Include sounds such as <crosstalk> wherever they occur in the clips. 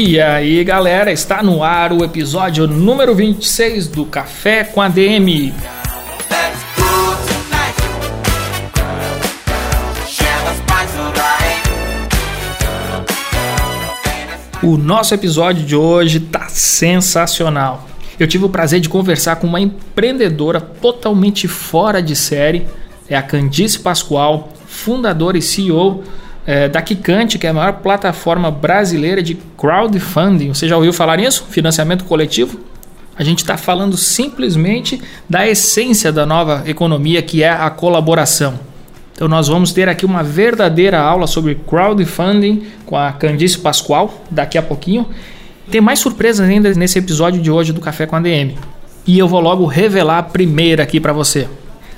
E aí, galera, está no ar o episódio número 26 do Café com ADM. O nosso episódio de hoje tá sensacional. Eu tive o prazer de conversar com uma empreendedora totalmente fora de série, é a Candice Pascoal, fundadora e CEO é, da Kikante, que é a maior plataforma brasileira de crowdfunding. Você já ouviu falar nisso? Financiamento coletivo? A gente está falando simplesmente da essência da nova economia, que é a colaboração. Então nós vamos ter aqui uma verdadeira aula sobre crowdfunding com a Candice Pascoal daqui a pouquinho. Tem mais surpresas ainda nesse episódio de hoje do Café com a DM. E eu vou logo revelar a primeira aqui para você.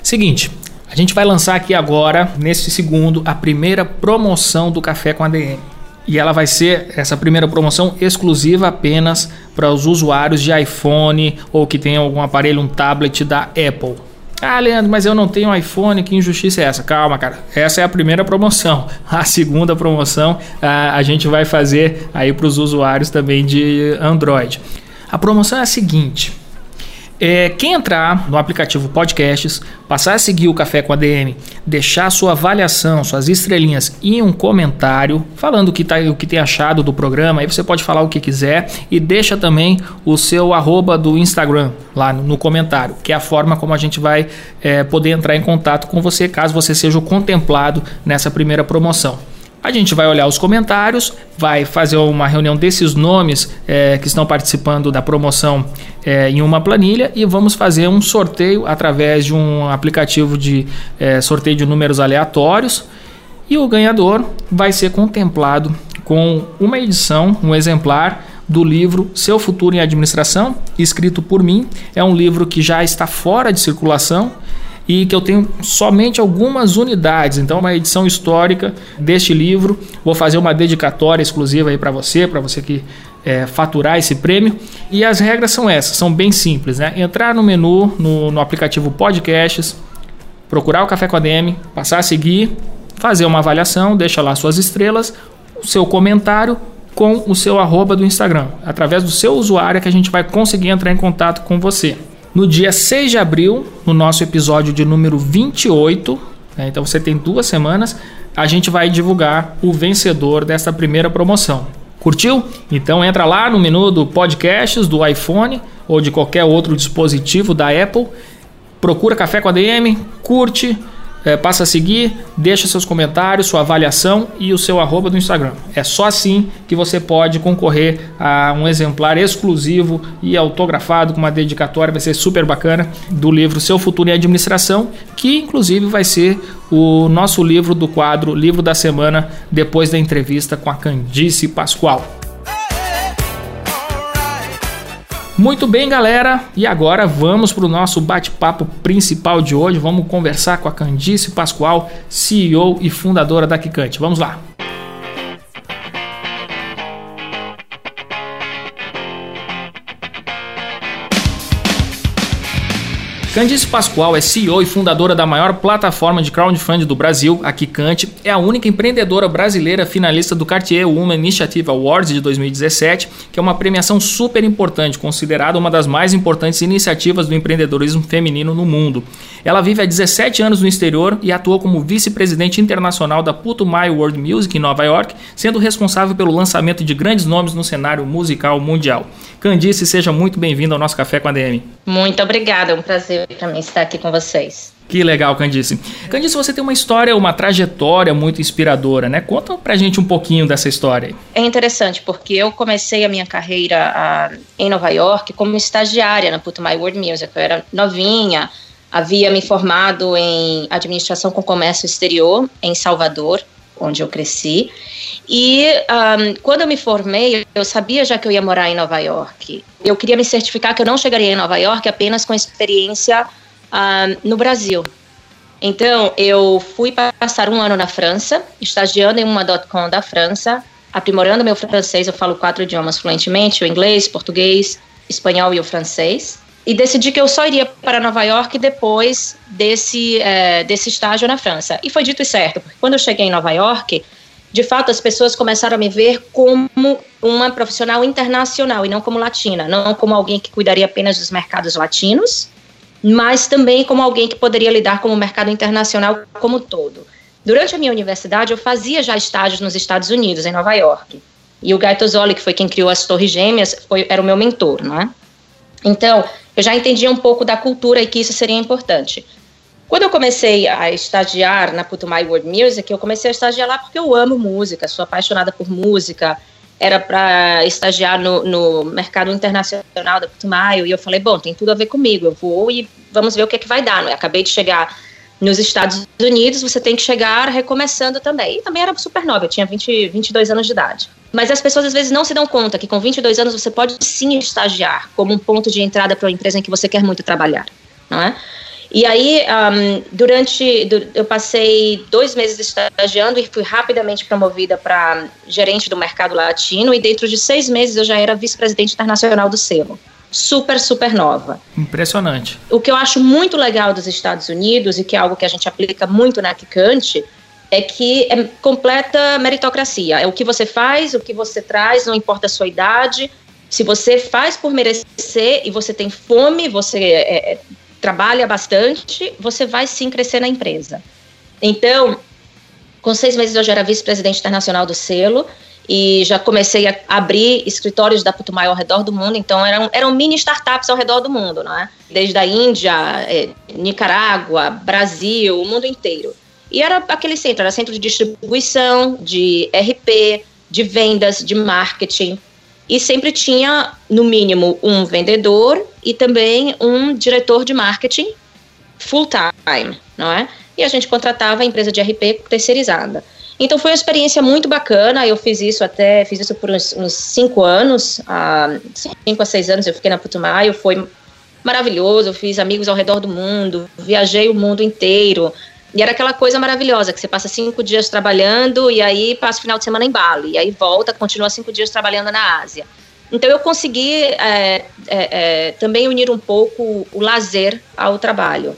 Seguinte, a gente vai lançar aqui agora, nesse segundo, a primeira promoção do Café com a DM. E ela vai ser essa primeira promoção exclusiva apenas para os usuários de iPhone ou que tenham algum aparelho, um tablet da Apple. Ah, Leandro, mas eu não tenho iPhone, que injustiça é essa? Calma, cara. Essa é a primeira promoção. <laughs> A segunda promoção a, a gente vai fazer aí para os usuários também de Android. A promoção é a seguinte: é, quem entrar no aplicativo Podcasts, passar a seguir o Café com a DM, deixar sua avaliação, suas estrelinhas e um comentário falando o que, tá, o que tem achado do programa, aí você pode falar o que quiser e deixa também o seu arroba do Instagram lá no, no comentário, que é a forma como a gente vai é, poder entrar em contato com você caso você seja contemplado nessa primeira promoção. A gente vai olhar os comentários, vai fazer uma reunião desses nomes é, que estão participando da promoção é, em uma planilha e vamos fazer um sorteio através de um aplicativo de é, sorteio de números aleatórios. E o ganhador vai ser contemplado com uma edição, um exemplar do livro Seu Futuro em Administração, escrito por mim. É um livro que já está fora de circulação e que eu tenho somente algumas unidades. Então, uma edição histórica deste livro. Vou fazer uma dedicatória exclusiva aí para você, para você que é, faturar esse prêmio. E as regras são essas, são bem simples, né? Entrar no menu, no, no aplicativo Podcasts, procurar o Café com a DM, passar a seguir, fazer uma avaliação, deixa lá suas estrelas, o seu comentário com o seu arroba do Instagram. Através do seu usuário é que a gente vai conseguir entrar em contato com você no dia 6 de abril, no nosso episódio de número 28. Né, então você tem duas semanas. A gente vai divulgar o vencedor desta primeira promoção. Curtiu? Então entra lá no menu do podcasts do iPhone ou de qualquer outro dispositivo da Apple, procura Café com a DM, curte, é, passa a seguir, deixa seus comentários, sua avaliação e o seu arroba do Instagram. É só assim que você pode concorrer a um exemplar exclusivo e autografado com uma dedicatória, vai ser super bacana, do livro Seu Futuro em Administração, que inclusive vai ser o nosso livro do quadro Livro da Semana, depois da entrevista com a Candice Pascoal. Muito bem, galera, e agora vamos para o nosso bate-papo principal de hoje. Vamos conversar com a Candice Pascoal, CEO e fundadora da Kikante. Vamos lá. Candice Pascoal é CEO e fundadora da maior plataforma de crowdfunding do Brasil, a Kikante. É a única empreendedora brasileira finalista do Cartier Woman Initiative Awards de 2017, que é uma premiação super importante, considerada uma das mais importantes iniciativas do empreendedorismo feminino no mundo. Ela vive há 17 anos no exterior e atuou como vice-presidente internacional da My World Music em Nova York, sendo responsável pelo lançamento de grandes nomes no cenário musical mundial. Candice, seja muito bem-vindo ao nosso Café com a DM. Muito obrigada, é um prazer para mim estar aqui com vocês. Que legal, Candice. Candice, você tem uma história, uma trajetória muito inspiradora, né? Conta pra gente um pouquinho dessa história. É interessante, porque eu comecei a minha carreira a, em Nova York como estagiária na My World Music. Eu era novinha, havia me formado em administração com comércio exterior em Salvador onde eu cresci. E um, quando eu me formei, eu sabia já que eu ia morar em Nova York. Eu queria me certificar que eu não chegaria em Nova York apenas com experiência um, no Brasil. Então, eu fui passar um ano na França, estagiando em uma .com da França, aprimorando meu francês. Eu falo quatro idiomas fluentemente: o inglês, português, espanhol e o francês e decidi que eu só iria para Nova York depois desse, é, desse estágio na França. E foi dito e certo, porque quando eu cheguei em Nova York, de fato as pessoas começaram a me ver como uma profissional internacional e não como latina, não como alguém que cuidaria apenas dos mercados latinos, mas também como alguém que poderia lidar com o mercado internacional como todo. Durante a minha universidade, eu fazia já estágios nos Estados Unidos, em Nova York. E o Guy Tozzoli, que foi quem criou as Torres Gêmeas, foi, era o meu mentor, não é? Então, eu já entendia um pouco da cultura e que isso seria importante. Quando eu comecei a estagiar na My World Music, eu comecei a estagiar lá porque eu amo música, sou apaixonada por música. Era para estagiar no, no, mercado internacional da Putumayo e eu falei, bom, tem tudo a ver comigo, eu vou e vamos ver o que é que vai dar. É? Acabei de chegar nos Estados Unidos, você tem que chegar recomeçando também. E também era super nova, eu tinha 20, 22 anos de idade. Mas as pessoas às vezes não se dão conta que com 22 anos você pode sim estagiar como um ponto de entrada para uma empresa em que você quer muito trabalhar, não é? E aí, um, durante. Eu passei dois meses estagiando e fui rapidamente promovida para gerente do mercado latino, e dentro de seis meses eu já era vice-presidente internacional do selo super, super nova. Impressionante. O que eu acho muito legal dos Estados Unidos e que é algo que a gente aplica muito na Kikante é que é completa meritocracia. É o que você faz, o que você traz, não importa a sua idade. Se você faz por merecer e você tem fome, você é, é, trabalha bastante, você vai sim crescer na empresa. Então, com seis meses eu já era vice-presidente internacional do selo e já comecei a abrir escritórios da Putumayo ao redor do mundo, então eram, eram mini startups ao redor do mundo, não é? Desde a Índia, é, Nicarágua, Brasil, o mundo inteiro. E era aquele centro, era centro de distribuição, de RP, de vendas, de marketing. E sempre tinha, no mínimo, um vendedor e também um diretor de marketing full time, não é? E a gente contratava a empresa de RP terceirizada. Então foi uma experiência muito bacana. Eu fiz isso até, fiz isso por uns, uns cinco anos, há cinco a seis anos eu fiquei na Putumayo. Foi maravilhoso. Eu fiz amigos ao redor do mundo, viajei o mundo inteiro. E era aquela coisa maravilhosa que você passa cinco dias trabalhando e aí passa o final de semana em Bali. E aí volta, continua cinco dias trabalhando na Ásia. Então eu consegui é, é, é, também unir um pouco o lazer ao trabalho.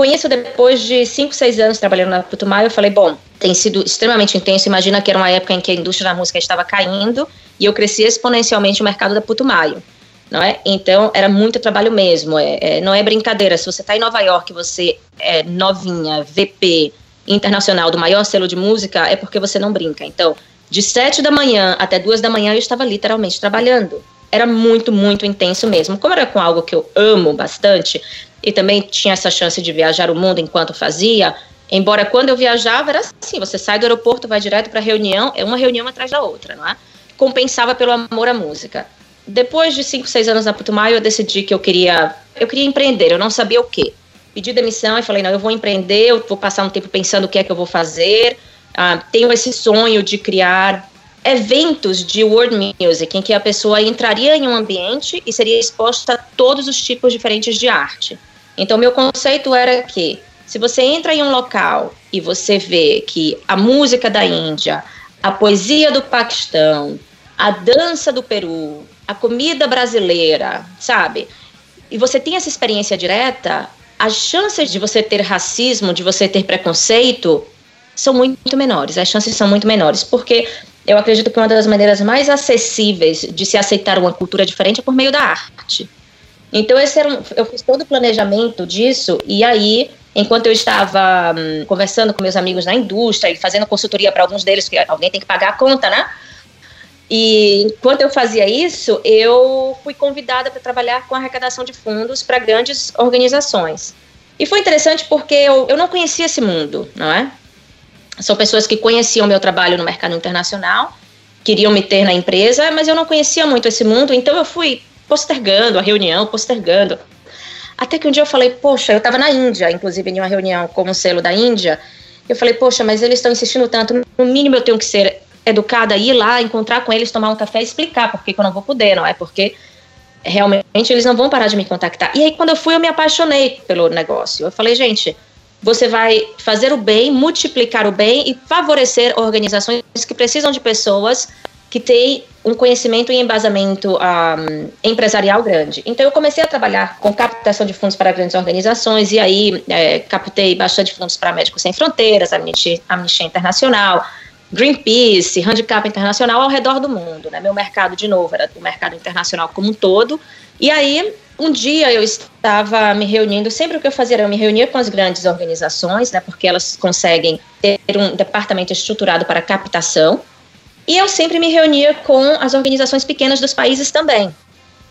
Conheço depois de cinco, seis anos trabalhando na Putumayo, eu falei, bom, tem sido extremamente intenso. Imagina que era uma época em que a indústria da música estava caindo e eu cresci exponencialmente o mercado da Putumayo. Não é? Então era muito trabalho mesmo. É, é não é brincadeira. Se você está em Nova York, você é novinha, VP internacional do maior selo de música, é porque você não brinca. Então, de sete da manhã até duas da manhã eu estava literalmente trabalhando. Era muito, muito intenso mesmo. Como era com algo que eu amo bastante e também tinha essa chance de viajar o mundo enquanto fazia, Embora quando eu viajava era assim, você sai do aeroporto, vai direto para reunião, é uma reunião atrás da outra, não é? Compensava pelo amor à música. Depois de 5, 6 anos na Putumayo, eu decidi que eu queria, eu queria empreender, eu não sabia o quê. Pedi demissão e falei, não, eu vou empreender, eu vou passar um tempo pensando o que é que eu vou fazer. Ah, tenho esse sonho de criar eventos de world music, em que a pessoa entraria em um ambiente e seria exposta a todos os tipos diferentes de arte. Então, meu conceito era que se você entra em um local e você vê que a música da Índia, a poesia do Paquistão, a dança do Peru, a comida brasileira, sabe? E você tem essa experiência direta, as chances de você ter racismo, de você ter preconceito, são muito menores. As chances são muito menores, porque eu acredito que uma das maneiras mais acessíveis de se aceitar uma cultura diferente é por meio da arte. Então, esse era um, eu fiz todo o planejamento disso, e aí enquanto eu estava hum, conversando com meus amigos na indústria e fazendo consultoria para alguns deles, que alguém tem que pagar a conta, né? E enquanto eu fazia isso, eu fui convidada para trabalhar com arrecadação de fundos para grandes organizações. E foi interessante porque eu, eu não conhecia esse mundo, não é? São pessoas que conheciam meu trabalho no mercado internacional, queriam me ter na empresa, mas eu não conhecia muito esse mundo, então eu fui postergando a reunião, postergando. Até que um dia eu falei, poxa, eu estava na Índia, inclusive em uma reunião com o selo da Índia, Eu falei, poxa, mas eles estão insistindo tanto, no mínimo eu tenho que ser educada, ir lá, encontrar com eles, tomar um café e explicar por que eu não vou poder, não é? Porque realmente eles não vão parar de me contactar. E aí, quando eu fui, eu me apaixonei pelo negócio. Eu falei, gente, você vai fazer o bem, multiplicar o bem e favorecer organizações que precisam de pessoas que têm um conhecimento e embasamento um, empresarial grande. Então, eu comecei a trabalhar com captação de fundos para grandes organizações, e aí é, captei bastante fundos para Médicos Sem Fronteiras, Amnistia, Amnistia Internacional, Greenpeace, Handicap Internacional ao redor do mundo. Né? Meu mercado, de novo, era o mercado internacional como um todo. E aí, um dia eu estava me reunindo, sempre o que eu fazia era eu me reunia com as grandes organizações, né, porque elas conseguem ter um departamento estruturado para captação. E eu sempre me reunia com as organizações pequenas dos países também.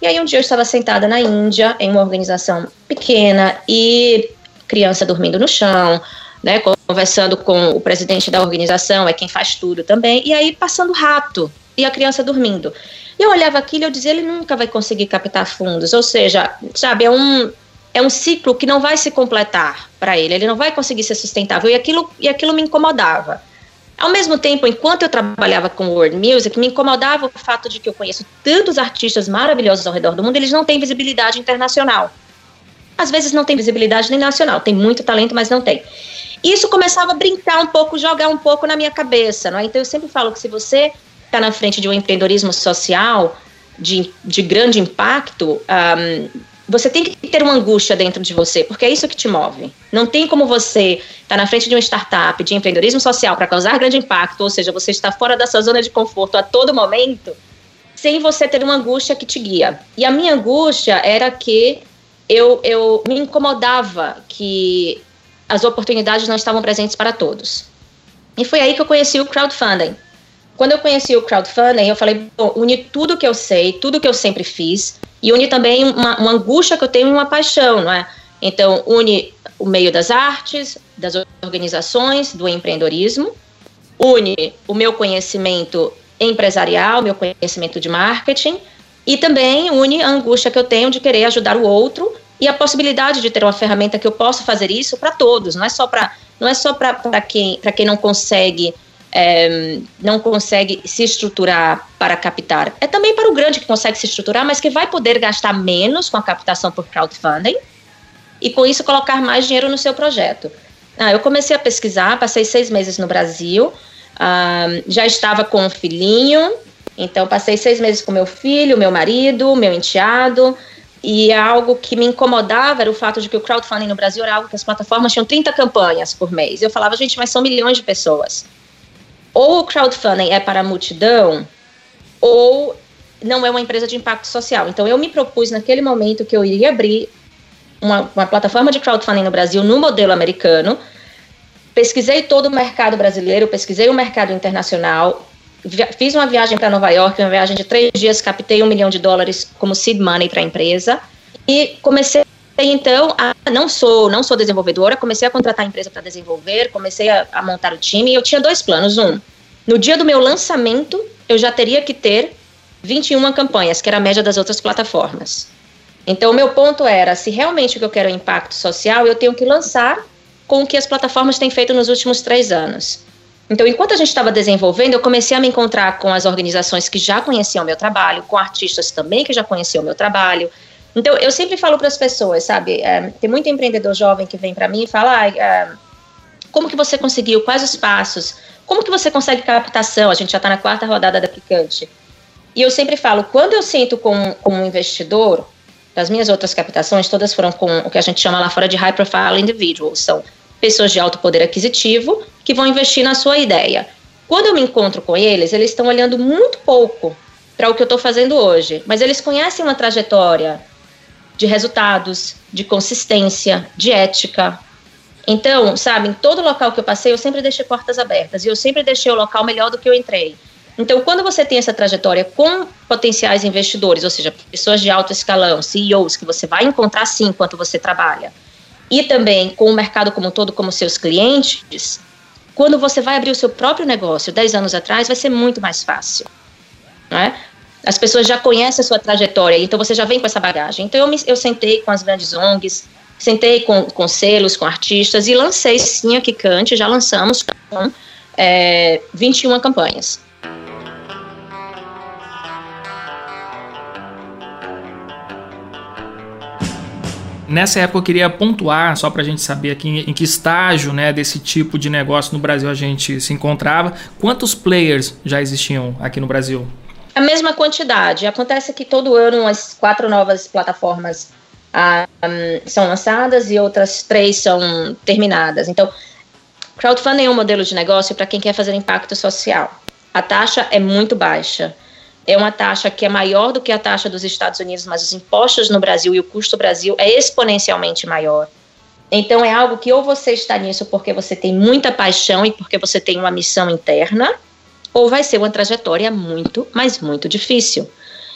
E aí um dia eu estava sentada na Índia, em uma organização pequena, e criança dormindo no chão, né, conversando com o presidente da organização, é quem faz tudo também, e aí passando rato, e a criança dormindo. Eu olhava aquilo e eu dizia, ele nunca vai conseguir captar fundos, ou seja, sabe, é um, é um ciclo que não vai se completar para ele, ele não vai conseguir ser sustentável, e aquilo, e aquilo me incomodava. Ao mesmo tempo, enquanto eu trabalhava com world music, me incomodava o fato de que eu conheço tantos artistas maravilhosos ao redor do mundo, eles não têm visibilidade internacional. Às vezes não tem visibilidade nem nacional, tem muito talento, mas não tem. Isso começava a brincar um pouco, jogar um pouco na minha cabeça, não é? Então eu sempre falo que se você está na frente de um empreendedorismo social de, de grande impacto, um, você tem que ter uma angústia dentro de você, porque é isso que te move. Não tem como você estar tá na frente de uma startup de empreendedorismo social para causar grande impacto, ou seja, você está fora da sua zona de conforto a todo momento, sem você ter uma angústia que te guia. E a minha angústia era que eu, eu me incomodava que as oportunidades não estavam presentes para todos. E foi aí que eu conheci o crowdfunding. Quando eu conheci o crowdfunding, eu falei, bom, une tudo que eu sei, tudo que eu sempre fiz, e une também uma, uma angústia que eu tenho e uma paixão, não é? Então, une o meio das artes, das organizações, do empreendedorismo, une o meu conhecimento empresarial, meu conhecimento de marketing, e também une a angústia que eu tenho de querer ajudar o outro e a possibilidade de ter uma ferramenta que eu possa fazer isso para todos, não é só para não é só para quem para quem não consegue é, não consegue se estruturar para captar. É também para o grande que consegue se estruturar, mas que vai poder gastar menos com a captação por crowdfunding e com isso colocar mais dinheiro no seu projeto. Ah, eu comecei a pesquisar, passei seis meses no Brasil, ah, já estava com um filhinho, então passei seis meses com meu filho, meu marido, meu enteado, e algo que me incomodava era o fato de que o crowdfunding no Brasil era algo que as plataformas tinham 30 campanhas por mês. Eu falava, gente, mas são milhões de pessoas. Ou o crowdfunding é para a multidão, ou não é uma empresa de impacto social. Então, eu me propus naquele momento que eu iria abrir uma, uma plataforma de crowdfunding no Brasil no modelo americano. Pesquisei todo o mercado brasileiro, pesquisei o mercado internacional, fiz uma viagem para Nova York, uma viagem de três dias, captei um milhão de dólares como seed money para a empresa e comecei então não sou não sou desenvolvedora, comecei a contratar a empresa para desenvolver, comecei a, a, montar o time eu tinha dois planos, um no dia do meu lançamento eu já teria que ter 21 campanhas, que era a média das outras plataformas. Então o meu ponto era, se realmente o que eu quero é impacto social, eu tenho que lançar com o que as plataformas têm feito nos últimos três anos. Então, enquanto a gente estava desenvolvendo, eu comecei a me encontrar com as organizações que já conheciam o meu trabalho, com artistas também que já conheciam o meu trabalho. Então, eu sempre falo para as pessoas, sabe? É, tem muito empreendedor jovem que vem para mim e fala: ah, é, como que você conseguiu? Quais os passos? Como que você consegue captação? A gente já está na quarta rodada da Aplicante. E eu sempre falo: quando eu sinto como, como um investidor, das minhas outras captações, todas foram com o que a gente chama lá fora de high profile individuals. São pessoas de alto poder aquisitivo que vão investir na sua ideia. Quando eu me encontro com eles, eles estão olhando muito pouco para o que eu estou fazendo hoje, mas eles conhecem uma trajetória de resultados, de consistência, de ética. Então, sabe, em todo local que eu passei, eu sempre deixei portas abertas e eu sempre deixei o local melhor do que eu entrei. Então, quando você tem essa trajetória com potenciais investidores, ou seja, pessoas de alto escalão, CEOs, que você vai encontrar sim enquanto você trabalha, e também com o mercado como um todo, como seus clientes, quando você vai abrir o seu próprio negócio 10 anos atrás, vai ser muito mais fácil. Né? As pessoas já conhecem a sua trajetória, então você já vem com essa bagagem. Então eu, me, eu sentei com as grandes ONGs, Sentei com, com selos, com artistas e lancei sim a Kikante, já lançamos com é, 21 campanhas. Nessa época eu queria pontuar, só para a gente saber aqui em que estágio né, desse tipo de negócio no Brasil a gente se encontrava. Quantos players já existiam aqui no Brasil? A mesma quantidade. Acontece que todo ano as quatro novas plataformas ah, um, são lançadas e outras três são terminadas. Então, crowdfunding é um modelo de negócio para quem quer fazer impacto social. A taxa é muito baixa é uma taxa que é maior do que a taxa dos Estados Unidos, mas os impostos no Brasil e o custo do Brasil é exponencialmente maior. Então é algo que ou você está nisso porque você tem muita paixão e porque você tem uma missão interna, ou vai ser uma trajetória muito, mas muito difícil.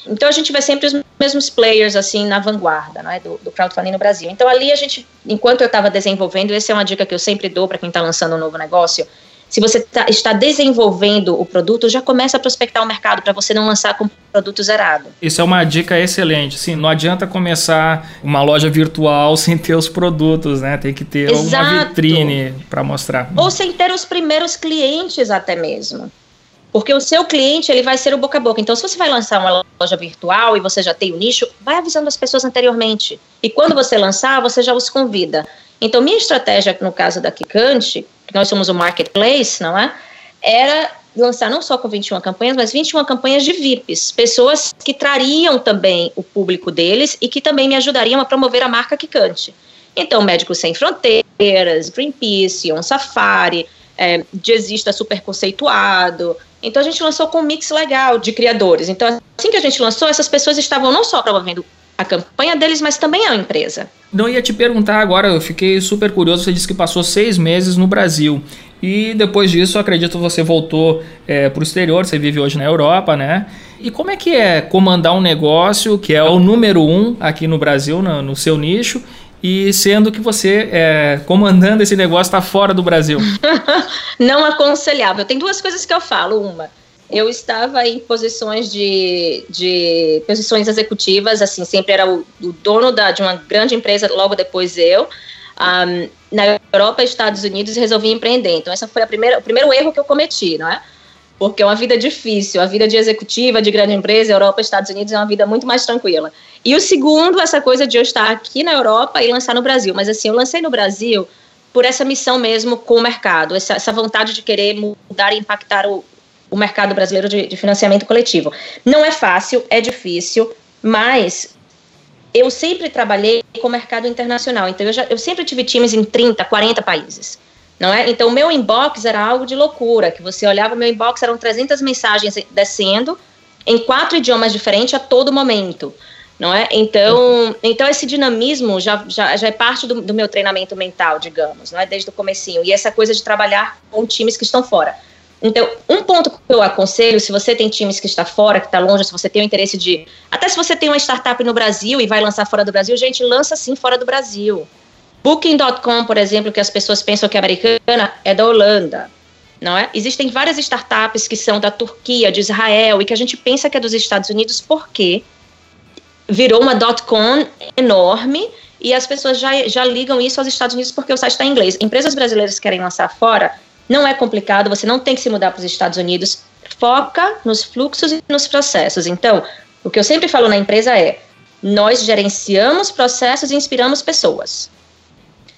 Então a gente vê sempre os mesmos players assim na vanguarda é, do, do crowdfunding no Brasil. Então ali a gente, enquanto eu estava desenvolvendo, essa é uma dica que eu sempre dou para quem está lançando um novo negócio, se você tá, está desenvolvendo o produto, já começa a prospectar o mercado para você não lançar com produto zerado. Isso é uma dica excelente. Sim, não adianta começar uma loja virtual <laughs> sem ter os produtos, né? Tem que ter Exato. uma vitrine para mostrar. Ou sem ter os primeiros clientes até mesmo. Porque o seu cliente ele vai ser o boca a boca. Então, se você vai lançar uma loja virtual e você já tem o nicho, vai avisando as pessoas anteriormente. E quando você lançar, você já os convida. Então, minha estratégia no caso da Kikante que nós somos o marketplace, não é? Era lançar não só com 21 campanhas, mas 21 campanhas de VIPs, pessoas que trariam também o público deles e que também me ajudariam a promover a marca Kikante. Então, Médicos Sem Fronteiras, Greenpeace, On Safari, é, Jazzista super conceituado. Então, a gente lançou com um mix legal de criadores. Então, assim que a gente lançou, essas pessoas estavam não só promovendo a campanha deles, mas também a empresa. Não ia te perguntar agora, eu fiquei super curioso. Você disse que passou seis meses no Brasil e depois disso, acredito você voltou é, para o exterior. Você vive hoje na Europa, né? E como é que é comandar um negócio que é o número um aqui no Brasil, no, no seu nicho, e sendo que você, é, comandando esse negócio, está fora do Brasil? <laughs> Não aconselhável. Tem duas coisas que eu falo. Uma, eu estava em posições de, de posições executivas, assim, sempre era o, o dono da, de uma grande empresa, logo depois eu. Um, na Europa e Estados Unidos resolvi empreender. Então, essa foi a primeira, o primeiro erro que eu cometi, não é? Porque é uma vida difícil. A vida de executiva, de grande empresa, Europa e Estados Unidos é uma vida muito mais tranquila. E o segundo, essa coisa de eu estar aqui na Europa e lançar no Brasil. Mas, assim, eu lancei no Brasil por essa missão mesmo com o mercado, essa, essa vontade de querer mudar e impactar o, o mercado brasileiro de, de financiamento coletivo. Não é fácil, é difícil, mas eu sempre trabalhei com o mercado internacional. Então, eu, já, eu sempre tive times em 30, 40 países. Não é? Então, o meu inbox era algo de loucura, que você olhava, meu inbox eram 300 mensagens descendo em quatro idiomas diferentes a todo momento. Não é? Então, então esse dinamismo já, já, já é parte do, do meu treinamento mental, digamos, não é? desde o comecinho. E essa coisa de trabalhar com times que estão fora. Então, um ponto que eu aconselho, se você tem times que está fora, que está longe, se você tem o interesse de. Até se você tem uma startup no Brasil e vai lançar fora do Brasil, gente, lança sim fora do Brasil. Booking.com, por exemplo, que as pessoas pensam que é americana, é da Holanda. Não é? Existem várias startups que são da Turquia, de Israel, e que a gente pensa que é dos Estados Unidos porque virou uma .com enorme e as pessoas já, já ligam isso aos Estados Unidos porque o site está em inglês. Empresas brasileiras que querem lançar fora, não é complicado, você não tem que se mudar para os Estados Unidos. Foca nos fluxos e nos processos. Então, o que eu sempre falo na empresa é: nós gerenciamos processos e inspiramos pessoas.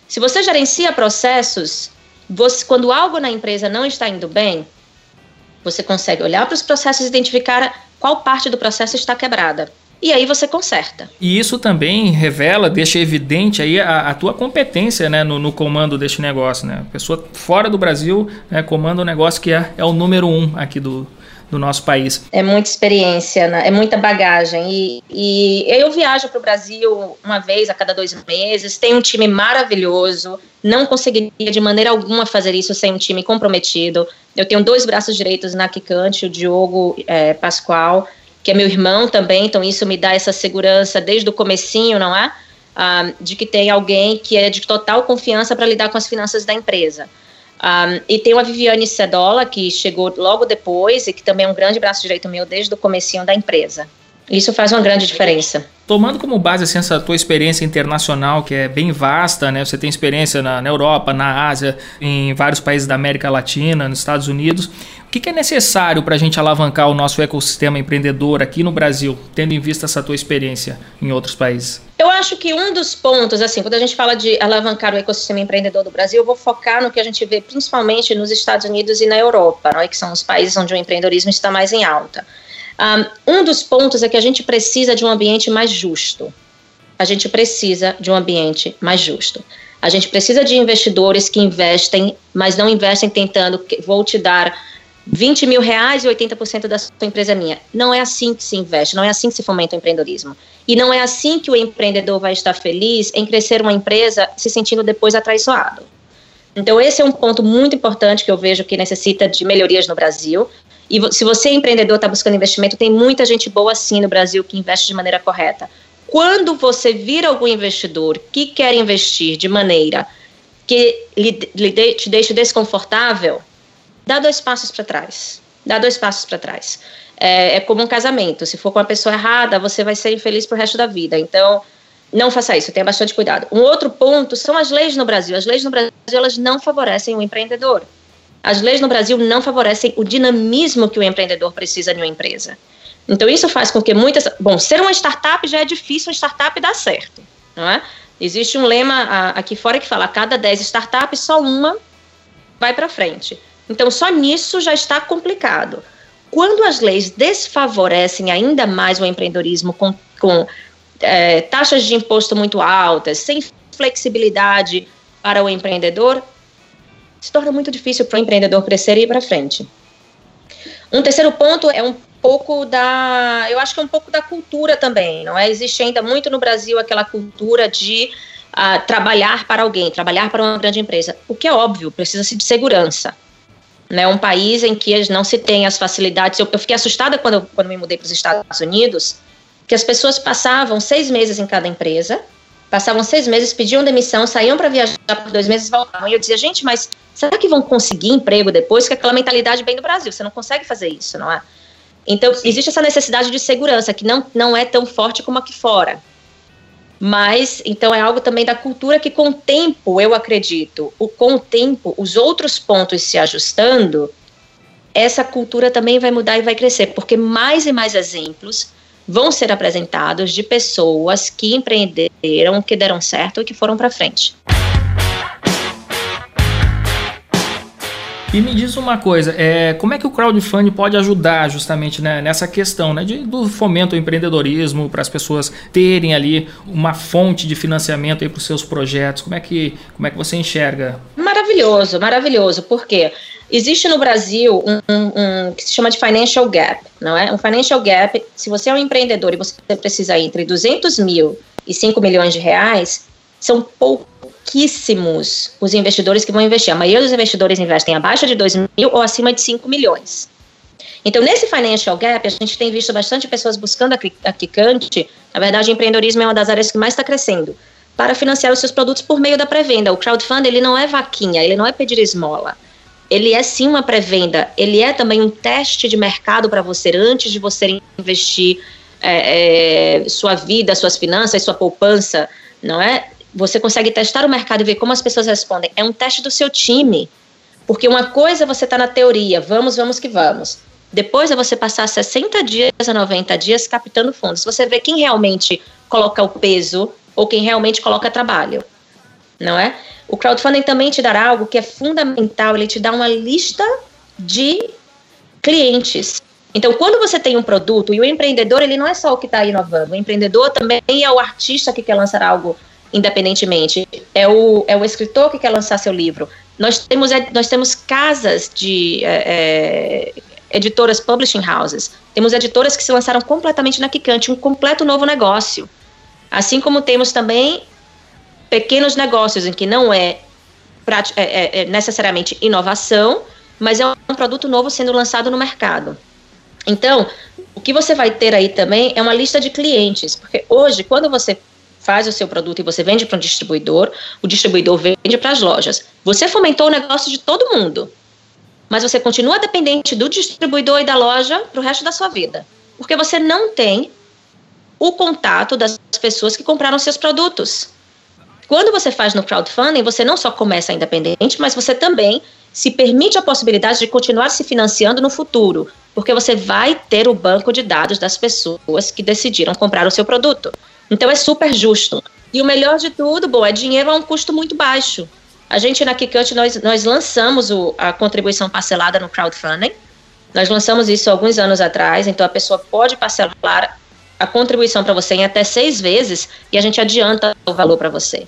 Se você gerencia processos, você, quando algo na empresa não está indo bem, você consegue olhar para os processos e identificar qual parte do processo está quebrada e aí você conserta. E isso também revela, deixa evidente aí a, a tua competência né, no, no, comando deste negócio. Né? A pessoa fora do Brasil né, comanda um negócio que é, é o número um aqui do, do nosso país. É muita experiência, né? é muita bagagem. E, e eu viajo para o Brasil uma vez a cada dois meses, tenho um time maravilhoso, não conseguiria de maneira alguma fazer isso sem um time comprometido. Eu tenho dois braços direitos na Kikante, o Diogo é, Pascoal que é meu irmão também, então isso me dá essa segurança desde o comecinho, não é? Um, de que tem alguém que é de total confiança para lidar com as finanças da empresa. Um, e tem a Viviane Sedola, que chegou logo depois e que também é um grande braço direito meu desde o comecinho da empresa. Isso faz uma grande diferença. Tomando como base assim, essa tua experiência internacional, que é bem vasta, né? Você tem experiência na, na Europa, na Ásia, em vários países da América Latina, nos Estados Unidos. O que, que é necessário para a gente alavancar o nosso ecossistema empreendedor aqui no Brasil, tendo em vista essa tua experiência em outros países? Eu acho que um dos pontos, assim, quando a gente fala de alavancar o ecossistema empreendedor do Brasil, eu vou focar no que a gente vê principalmente nos Estados Unidos e na Europa, é? que são os países onde o empreendedorismo está mais em alta. Um dos pontos é que a gente precisa de um ambiente mais justo. A gente precisa de um ambiente mais justo. A gente precisa de investidores que investem, mas não investem tentando, vou te dar 20 mil reais e 80% da sua empresa é minha. Não é assim que se investe, não é assim que se fomenta o empreendedorismo. E não é assim que o empreendedor vai estar feliz em crescer uma empresa se sentindo depois atraiçoado. Então, esse é um ponto muito importante que eu vejo que necessita de melhorias no Brasil. E se você é empreendedor, está buscando investimento, tem muita gente boa sim no Brasil que investe de maneira correta. Quando você vira algum investidor que quer investir de maneira que lhe, lhe de, te deixe desconfortável, dá dois passos para trás. Dá dois passos para trás. É, é, como um casamento. Se for com a pessoa errada, você vai ser infeliz pro resto da vida. Então, não faça isso, tenha bastante cuidado. Um outro ponto são as leis no Brasil. As leis no Brasil elas não favorecem o empreendedor. As leis no Brasil não favorecem o dinamismo que o empreendedor precisa em uma empresa. Então, isso faz com que muitas. Bom, ser uma startup já é difícil, uma startup dar certo. Não é? Existe um lema aqui fora que fala: a cada 10 startups, só uma vai para frente. Então, só nisso já está complicado. Quando as leis desfavorecem ainda mais o empreendedorismo com, com é, taxas de imposto muito altas, sem flexibilidade para o empreendedor, se torna muito difícil para o empreendedor crescer e ir para frente. Um terceiro ponto é um pouco da, eu acho que é um pouco da cultura também, não é? Existe ainda muito no Brasil aquela cultura de uh, trabalhar para alguém, trabalhar para uma grande empresa, o que é óbvio, precisa-se de segurança. Né, um país em que não se tem as facilidades. Eu, eu fiquei assustada quando, quando me mudei para os Estados Unidos, que as pessoas passavam seis meses em cada empresa, passavam seis meses, pediam demissão, saíam para viajar por dois meses e voltavam. E eu dizia, gente, mas será que vão conseguir emprego depois? Que aquela mentalidade bem do Brasil, você não consegue fazer isso, não é? Então, Sim. existe essa necessidade de segurança, que não, não é tão forte como aqui fora. Mas, então, é algo também da cultura que, com o tempo, eu acredito, o, com o tempo, os outros pontos se ajustando, essa cultura também vai mudar e vai crescer, porque mais e mais exemplos vão ser apresentados de pessoas que empreenderam, que deram certo e que foram para frente. E me diz uma coisa, é, como é que o crowdfunding pode ajudar justamente né, nessa questão né, de, do fomento ao empreendedorismo, para as pessoas terem ali uma fonte de financiamento para os seus projetos? Como é, que, como é que você enxerga? Maravilhoso, maravilhoso, porque existe no Brasil um, um, um, que se chama de financial gap, não é? Um financial gap, se você é um empreendedor e você precisa entre 200 mil e 5 milhões de reais, são pouquíssimos os investidores que vão investir. A maioria dos investidores investem abaixo de 2 mil ou acima de 5 milhões. Então, nesse financial gap, a gente tem visto bastante pessoas buscando a Kikante. Na verdade, empreendedorismo é uma das áreas que mais está crescendo para financiar os seus produtos por meio da pré-venda. O crowdfunding ele não é vaquinha, ele não é pedir esmola. Ele é sim uma pré-venda, ele é também um teste de mercado para você antes de você investir é, é, sua vida, suas finanças, sua poupança, não é? Você consegue testar o mercado e ver como as pessoas respondem. É um teste do seu time. Porque uma coisa é você está na teoria, vamos, vamos que vamos. Depois é você passar 60 dias a 90 dias captando fundos. Você vê quem realmente coloca o peso ou quem realmente coloca trabalho. Não é? O crowdfunding também te dará algo que é fundamental, ele te dá uma lista de clientes. Então, quando você tem um produto, e o empreendedor, ele não é só o que está inovando, o empreendedor também é o artista que quer lançar algo independentemente. É o, é o escritor que quer lançar seu livro. Nós temos, é, nós temos casas de é, é, editoras, publishing houses. Temos editoras que se lançaram completamente na Kikante, um completo novo negócio. Assim como temos também pequenos negócios em que não é, é, é, é necessariamente inovação, mas é um produto novo sendo lançado no mercado. Então, o que você vai ter aí também é uma lista de clientes, porque hoje, quando você faz o seu produto e você vende para um distribuidor, o distribuidor vende para as lojas. Você fomentou o negócio de todo mundo, mas você continua dependente do distribuidor e da loja para o resto da sua vida, porque você não tem o contato das pessoas que compraram seus produtos. Quando você faz no crowdfunding, você não só começa independente, mas você também se permite a possibilidade de continuar se financiando no futuro, porque você vai ter o banco de dados das pessoas que decidiram comprar o seu produto. Então é super justo. E o melhor de tudo, bom, é dinheiro a um custo muito baixo. A gente na Kikante, nós, nós lançamos o, a contribuição parcelada no crowdfunding. Nós lançamos isso alguns anos atrás, então a pessoa pode parcelar a contribuição para você em até seis vezes e a gente adianta o valor para você.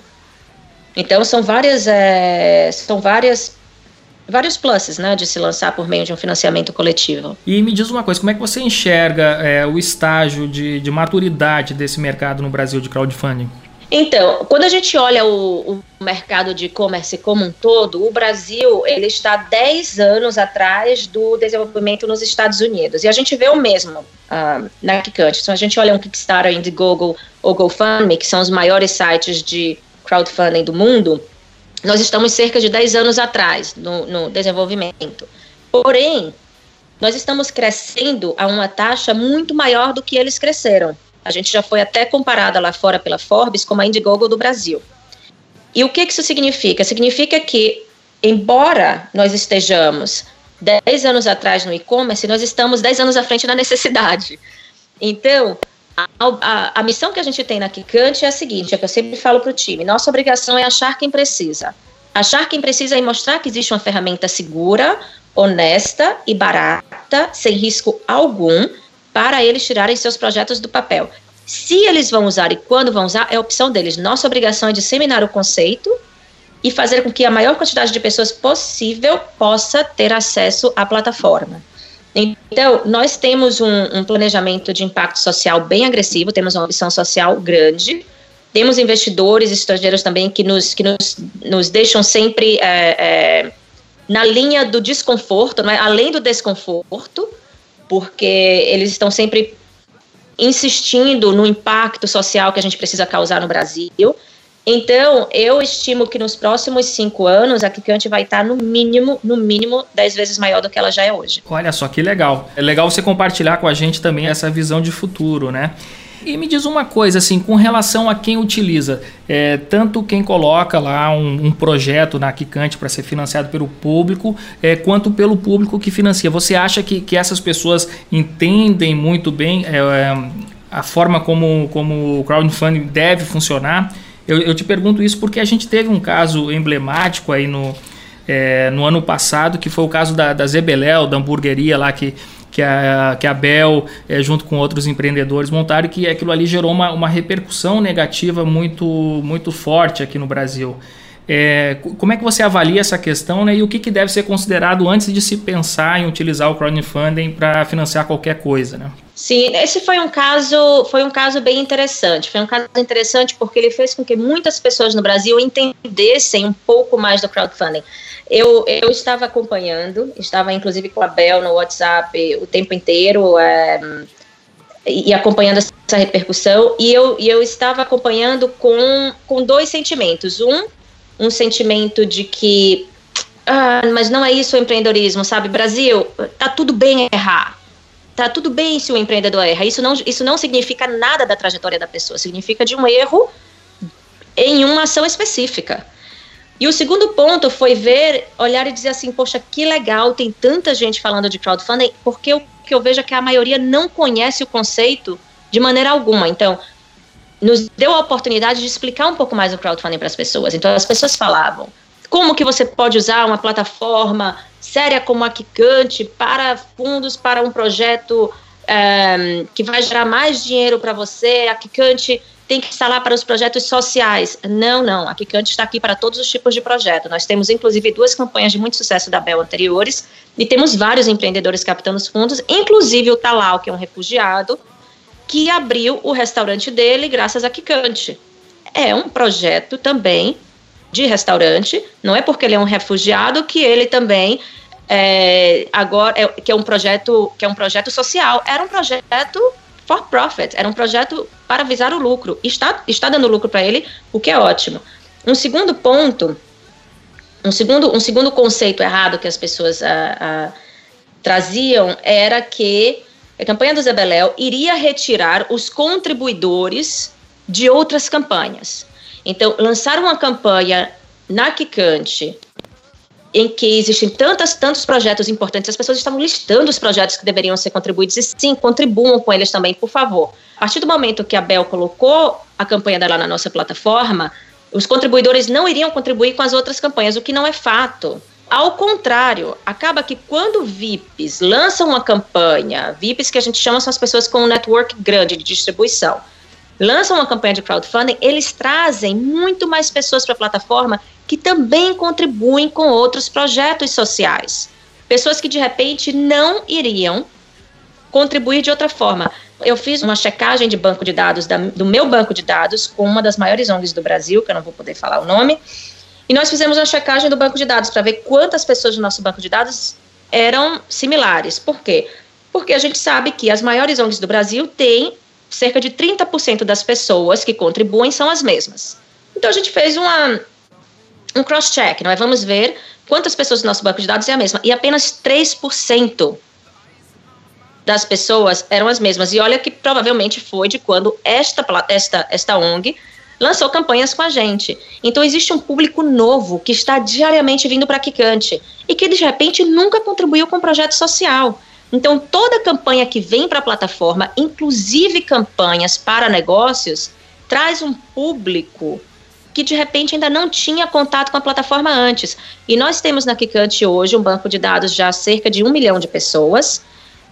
Então são várias, é, são várias vários pluses, né, de se lançar por meio de um financiamento coletivo. E me diz uma coisa, como é que você enxerga é, o estágio de, de maturidade desse mercado no Brasil de crowdfunding? Então, quando a gente olha o, o mercado de e-commerce como um todo, o Brasil ele está 10 anos atrás do desenvolvimento nos Estados Unidos. E a gente vê o mesmo uh, na Kikante. Então, a gente olha um Kickstarter, Indiegogo ou GoFundMe, que são os maiores sites de crowdfunding do mundo, nós estamos cerca de 10 anos atrás no, no desenvolvimento. Porém, nós estamos crescendo a uma taxa muito maior do que eles cresceram. A gente já foi até comparada lá fora pela Forbes como a Indiegogo do Brasil. E o que isso significa? Significa que, embora nós estejamos 10 anos atrás no e-commerce, nós estamos 10 anos à frente na necessidade. Então, a, a, a, missão que a gente tem na Kikante é a seguinte, é que eu sempre falo para o time, nossa obrigação é achar quem precisa. Achar quem precisa e mostrar que existe uma ferramenta segura, honesta e barata, sem risco algum, para eles tirarem seus projetos do papel. Se eles vão usar e quando vão usar, é opção deles. Nossa obrigação é disseminar o conceito e fazer com que a maior quantidade de pessoas possível possa ter acesso à plataforma. Então, nós temos um, um planejamento de impacto social bem agressivo, temos uma missão social grande, temos investidores estrangeiros também que nos, que nos, nos deixam sempre é, é, na linha do desconforto, é? além do desconforto, porque eles estão sempre insistindo no impacto social que a gente precisa causar no Brasil. Então, eu estimo que nos próximos cinco anos a Kikante vai estar no mínimo, no mínimo, dez vezes maior do que ela já é hoje. Olha só que legal. É legal você compartilhar com a gente também essa visão de futuro, né? E me diz uma coisa, assim, com relação a quem utiliza, é, tanto quem coloca lá um, um projeto na Kikante para ser financiado pelo público, é, quanto pelo público que financia. Você acha que, que essas pessoas entendem muito bem é, é a forma como, como o crowdfunding deve funcionar? Eu, eu, te pergunto isso porque a gente teve um caso emblemático aí no, é, no ano passado, que foi o caso da, da Zebeléu, da hamburgueria lá que que a, que a Bel, é, junto com outros empreendedores, montaram que aquilo ali gerou uma, uma repercussão negativa muito, muito forte aqui no Brasil. É, como é que você avalia essa questão né, e o que, que deve ser considerado antes de se pensar em utilizar o crowdfunding para financiar qualquer coisa? Né? Sim, esse foi um caso foi um caso bem interessante. Foi um caso interessante porque ele fez com que muitas pessoas no Brasil entendessem um pouco mais do crowdfunding. Eu, eu estava acompanhando, estava inclusive com a Bel no WhatsApp o tempo inteiro é, e acompanhando essa repercussão. E eu, e eu estava acompanhando com, com dois sentimentos. Um, um sentimento de que, ah, mas não é isso o empreendedorismo, sabe? Brasil, tá tudo bem errar. Tá tudo bem se o empreendedor erra. Isso não, isso não significa nada da trajetória da pessoa, significa de um erro em uma ação específica. E o segundo ponto foi ver, olhar e dizer assim, poxa, que legal, tem tanta gente falando de crowdfunding, porque o que eu vejo é que a maioria não conhece o conceito de maneira alguma. Então, nos deu a oportunidade de explicar um pouco mais o crowdfunding para as pessoas. Então, as pessoas falavam, como que você pode usar uma plataforma séria como a Kikante para fundos para um projeto um, eh, que vai gerar mais dinheiro para você? A Kikante tem que instalar para os projetos sociais. Não, não. A Kikante está aqui para todos os tipos de projeto. Nós temos, inclusive, duas campanhas de muito sucesso da Bel anteriores e temos vários empreendedores captando os fundos, inclusive o Talal, que é um refugiado, que abriu o restaurante dele graças a Kikante. É um projeto também de restaurante, não é porque ele é um refugiado que ele também é, agora é, que é um projeto que é um projeto social. Era um projeto for profit, era um projeto para visar o lucro. Está, está dando lucro para ele, o que é ótimo. Um segundo ponto, um segundo, um segundo conceito errado que as pessoas uh, uh, traziam era que A campanha do Zebeléu iria retirar os contribuidores de outras campanhas. Então, lançar uma campanha na Kikante, em que existem tantas, tantos projetos importantes, as pessoas estavam listando os projetos que deveriam ser contribuídos, e sim, contribuam com eles também, por favor. A partir do momento que a Bel colocou a campanha dela na nossa plataforma, os contribuidores não iriam contribuir com as outras campanhas, o que não é fato. Ao contrário, acaba que quando VIPs lançam uma campanha, VIPs que a gente chama são as pessoas com um network grande de distribuição, lançam uma campanha de crowdfunding, eles trazem muito mais pessoas para a plataforma que também contribuem com outros projetos sociais. Pessoas que de repente não iriam contribuir de outra forma. Eu fiz uma checagem de banco de dados da, do meu banco de dados com uma das maiores ONGs do Brasil, que eu não vou poder falar o nome, e nós fizemos uma checagem do banco de dados para ver quantas pessoas do nosso banco de dados eram similares. Por quê? Porque a gente sabe que as maiores ONGs do Brasil têm cerca de 30% das pessoas que contribuem são as mesmas. Então a gente fez uma, um cross-check, nós vamos ver quantas pessoas do nosso banco de dados é a mesma. E apenas 3% das pessoas eram as mesmas. E olha que provavelmente foi de quando esta, esta, esta ONG lançou campanhas com a gente. Então existe um público novo que está diariamente vindo para a Kikante e que de repente nunca contribuiu com um projeto social. Então, toda campanha que vem para a plataforma, inclusive campanhas para negócios, traz um público que de repente ainda não tinha contato com a plataforma antes. E nós temos na Kikante hoje um banco de dados já cerca de um milhão de pessoas.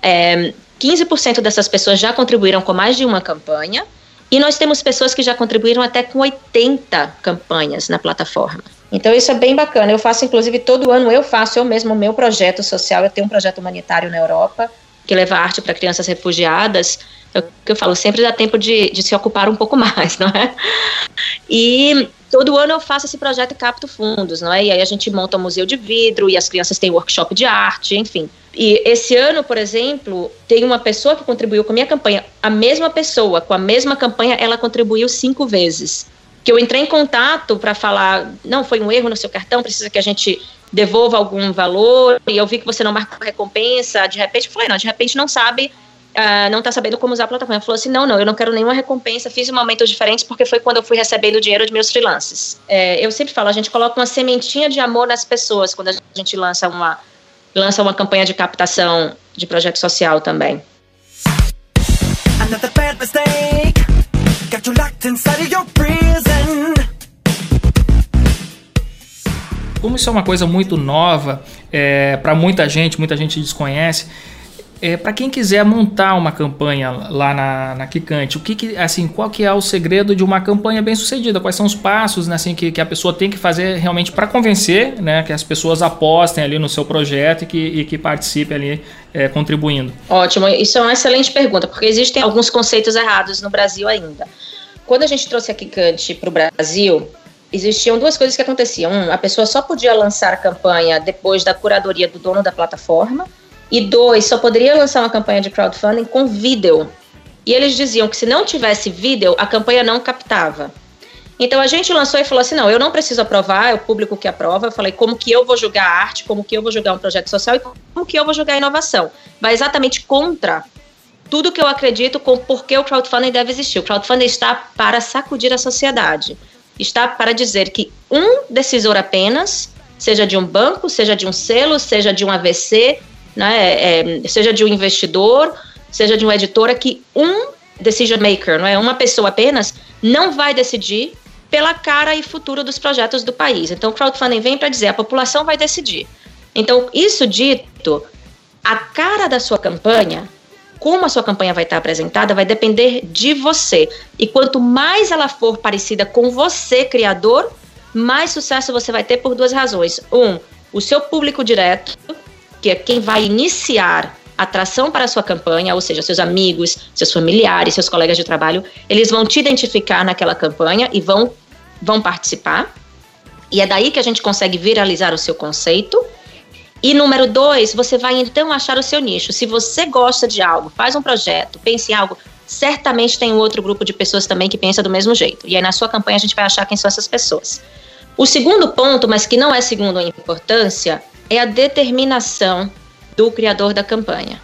É, 15% dessas pessoas já contribuíram com mais de uma campanha. E nós temos pessoas que já contribuíram até com 80 campanhas na plataforma. Então isso é bem bacana. Eu faço, inclusive, todo ano eu faço eu mesmo o meu projeto social. Eu tenho um projeto humanitário na Europa que leva arte para crianças refugiadas. É o que eu falo, sempre dá tempo de, de se ocupar um pouco <laughs> mais, não é? E todo ano eu faço esse projeto e capto fundos, não é? E aí a gente monta um museu de vidro e as crianças têm workshop de arte, enfim. E esse ano, por exemplo, tem uma pessoa que contribuiu com a minha campanha. A mesma pessoa, com a mesma campanha, ela contribuiu cinco vezes que eu entrei em contato para falar, não, foi um erro no seu cartão, precisa que a gente devolva algum valor, e eu vi que você não marcou recompensa, de repente, eu falei, não, de repente não sabe, uh, não está sabendo como usar a plataforma. Ela falou assim, não, não, eu não quero nenhuma recompensa, fiz um momento diferente porque foi quando eu fui recebendo o dinheiro de meus freelances. É, eu sempre falo, a gente coloca uma sementinha de amor nas pessoas quando a gente lança uma, lança uma campanha de captação de projeto social também. Another bad mistake. Got you locked inside of your prison. Como isso é uma coisa muito nova, é, para muita gente, muita gente desconhece, é, para quem quiser montar uma campanha lá na, na Kikante, o que, que, assim, qual que é o segredo de uma campanha bem sucedida? Quais são os passos né, assim, que, que a pessoa tem que fazer realmente para convencer né, que as pessoas apostem ali no seu projeto e que, e que participem ali é, contribuindo? Ótimo, isso é uma excelente pergunta, porque existem alguns conceitos errados no Brasil ainda. Quando a gente trouxe a Kikante para o Brasil, existiam duas coisas que aconteciam. Um, a pessoa só podia lançar a campanha depois da curadoria do dono da plataforma e dois, só poderia lançar uma campanha de crowdfunding com vídeo. E eles diziam que se não tivesse vídeo, a campanha não captava. Então a gente lançou e falou assim: não, eu não preciso aprovar, é o público que aprova. Eu falei como que eu vou julgar arte, como que eu vou julgar um projeto social e como que eu vou julgar inovação. Vai exatamente contra tudo que eu acredito com por que o crowdfunding deve existir. O crowdfunding está para sacudir a sociedade. Está para dizer que um decisor apenas, seja de um banco, seja de um selo, seja de um AVC, né, é, seja de um investidor, seja de uma editora, que um decision maker, não é uma pessoa apenas, não vai decidir pela cara e futuro dos projetos do país. Então, o crowdfunding vem para dizer a população vai decidir. Então, isso dito, a cara da sua campanha, como a sua campanha vai estar apresentada, vai depender de você. E quanto mais ela for parecida com você, criador, mais sucesso você vai ter por duas razões. Um, o seu público direto, que é quem vai iniciar atração para a sua campanha, ou seja, seus amigos, seus familiares, seus colegas de trabalho, eles vão te identificar naquela campanha e vão, vão participar. E é daí que a gente consegue viralizar o seu conceito. E número dois, você vai então achar o seu nicho. Se você gosta de algo, faz um projeto, pense em algo, certamente tem um outro grupo de pessoas também que pensa do mesmo jeito. E aí na sua campanha a gente vai achar quem são essas pessoas. O segundo ponto, mas que não é segundo em importância, é a determinação do criador da campanha.